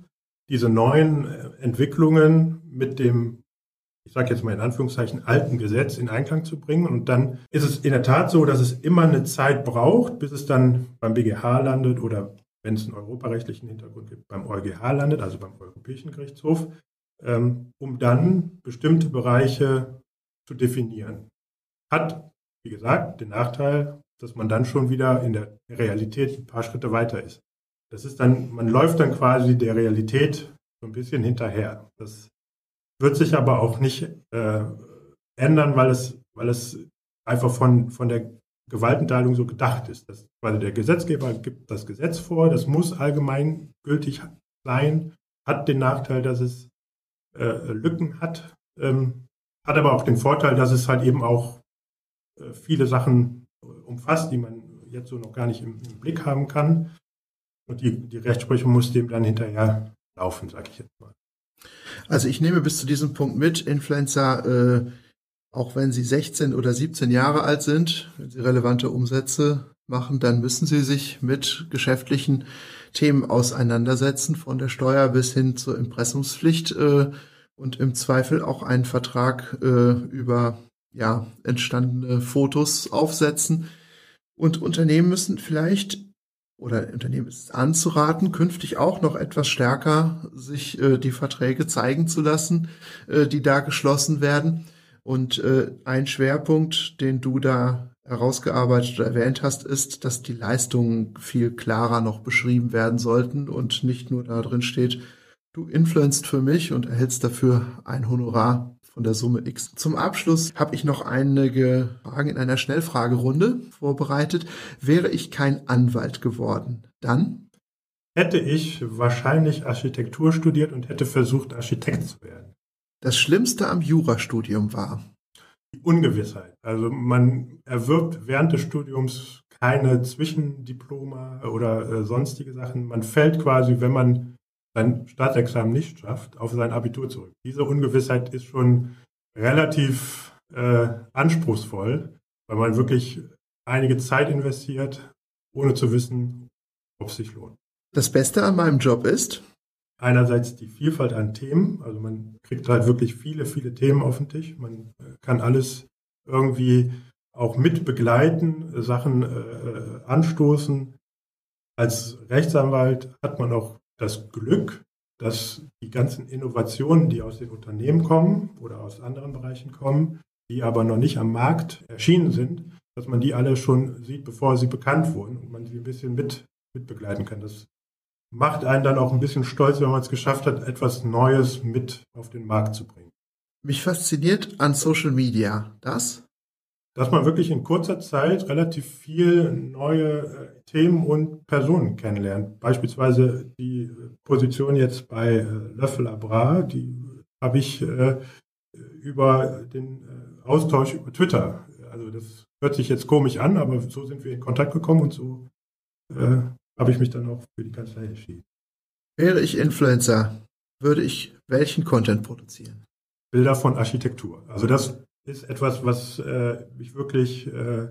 Speaker 3: diese neuen äh, Entwicklungen mit dem, ich sage jetzt mal in Anführungszeichen, alten Gesetz in Einklang zu bringen. Und dann ist es in der Tat so, dass es immer eine Zeit braucht, bis es dann beim BGH landet oder wenn es einen europarechtlichen Hintergrund gibt, beim EuGH landet, also beim Europäischen Gerichtshof, ähm, um dann bestimmte Bereiche zu definieren. Hat, wie gesagt, den Nachteil, dass man dann schon wieder in der Realität ein paar Schritte weiter ist. Das ist dann, man läuft dann quasi der Realität so ein bisschen hinterher. Das wird sich aber auch nicht äh, ändern, weil es, weil es einfach von, von der Gewaltenteilung so gedacht ist. Das, weil der Gesetzgeber gibt das Gesetz vor, das muss allgemeingültig sein, hat den Nachteil, dass es äh, Lücken hat, ähm, hat aber auch den Vorteil, dass es halt eben auch äh, viele Sachen umfasst, die man jetzt so noch gar nicht im, im Blick haben kann. Und die, die Rechtsprechung muss dem dann hinterher laufen, sage ich jetzt mal.
Speaker 2: Also ich nehme bis zu diesem Punkt mit, Influencer, äh, auch wenn sie 16 oder 17 Jahre alt sind, wenn sie relevante Umsätze machen, dann müssen sie sich mit geschäftlichen Themen auseinandersetzen, von der Steuer bis hin zur Impressumspflicht äh, und im Zweifel auch einen Vertrag äh, über ja, entstandene Fotos aufsetzen. Und Unternehmen müssen vielleicht oder Unternehmen ist anzuraten, künftig auch noch etwas stärker sich äh, die Verträge zeigen zu lassen, äh, die da geschlossen werden. Und äh, ein Schwerpunkt, den du da herausgearbeitet oder erwähnt hast, ist, dass die Leistungen viel klarer noch beschrieben werden sollten und nicht nur da drin steht, du influenzt für mich und erhältst dafür ein Honorar von der Summe X. Zum Abschluss habe ich noch einige Fragen in einer Schnellfragerunde vorbereitet. Wäre ich kein Anwalt geworden, dann?
Speaker 3: Hätte ich wahrscheinlich Architektur studiert und hätte versucht, Architekt zu werden.
Speaker 2: Das Schlimmste am Jurastudium war?
Speaker 3: Die Ungewissheit. Also man erwirbt während des Studiums keine Zwischendiploma oder äh, sonstige Sachen. Man fällt quasi, wenn man sein Staatsexamen nicht schafft, auf sein Abitur zurück. Diese Ungewissheit ist schon relativ äh, anspruchsvoll, weil man wirklich einige Zeit investiert, ohne zu wissen, ob es sich lohnt.
Speaker 2: Das Beste an meinem Job ist?
Speaker 3: Einerseits die Vielfalt an Themen, also man kriegt halt wirklich viele, viele Themen auf den Tisch. Man äh, kann alles irgendwie auch mit begleiten, Sachen äh, äh, anstoßen. Als Rechtsanwalt hat man auch das Glück, dass die ganzen Innovationen, die aus den Unternehmen kommen oder aus anderen Bereichen kommen, die aber noch nicht am Markt erschienen sind, dass man die alle schon sieht, bevor sie bekannt wurden und man sie ein bisschen mit, mit begleiten kann. Das macht einen dann auch ein bisschen stolz, wenn man es geschafft hat, etwas Neues mit auf den Markt zu bringen.
Speaker 2: Mich fasziniert an Social Media das,
Speaker 3: dass man wirklich in kurzer Zeit relativ viel neue äh, Themen und Personen kennenlernt. Beispielsweise die Position jetzt bei äh, Löffel Abra, die habe ich äh, über den äh, Austausch über Twitter. Also das hört sich jetzt komisch an, aber so sind wir in Kontakt gekommen und so äh, habe ich mich dann auch für die Kanzlei entschieden.
Speaker 2: Wäre ich Influencer, würde ich welchen Content produzieren?
Speaker 3: Bilder von Architektur. Also das ist etwas, was äh, mich wirklich äh,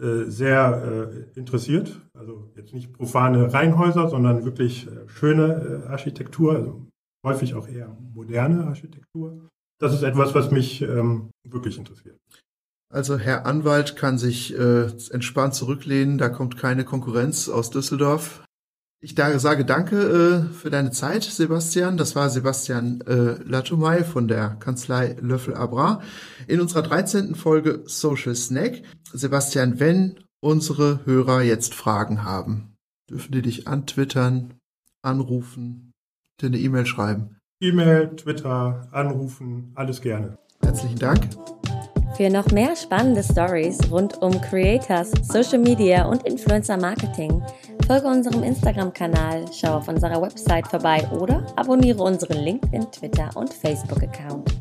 Speaker 3: äh, sehr äh, interessiert. Also jetzt nicht profane Reihenhäuser, sondern wirklich äh, schöne äh, Architektur, also häufig auch eher moderne Architektur. Das ist etwas, was mich ähm, wirklich interessiert.
Speaker 2: Also Herr Anwalt kann sich entspannt zurücklehnen, da kommt keine Konkurrenz aus Düsseldorf. Ich sage danke äh, für deine Zeit, Sebastian. Das war Sebastian äh, Latumay von der Kanzlei Löffel Abra in unserer 13. Folge Social Snack. Sebastian, wenn unsere Hörer jetzt Fragen haben, dürfen die dich antwittern, anrufen, dir eine E-Mail schreiben.
Speaker 3: E-Mail, Twitter, anrufen, alles gerne.
Speaker 2: Herzlichen Dank.
Speaker 1: Für noch mehr spannende Stories rund um Creators, Social Media und Influencer Marketing folge unserem Instagram-Kanal, schau auf unserer Website vorbei oder abonniere unseren LinkedIn, Twitter und Facebook-Account.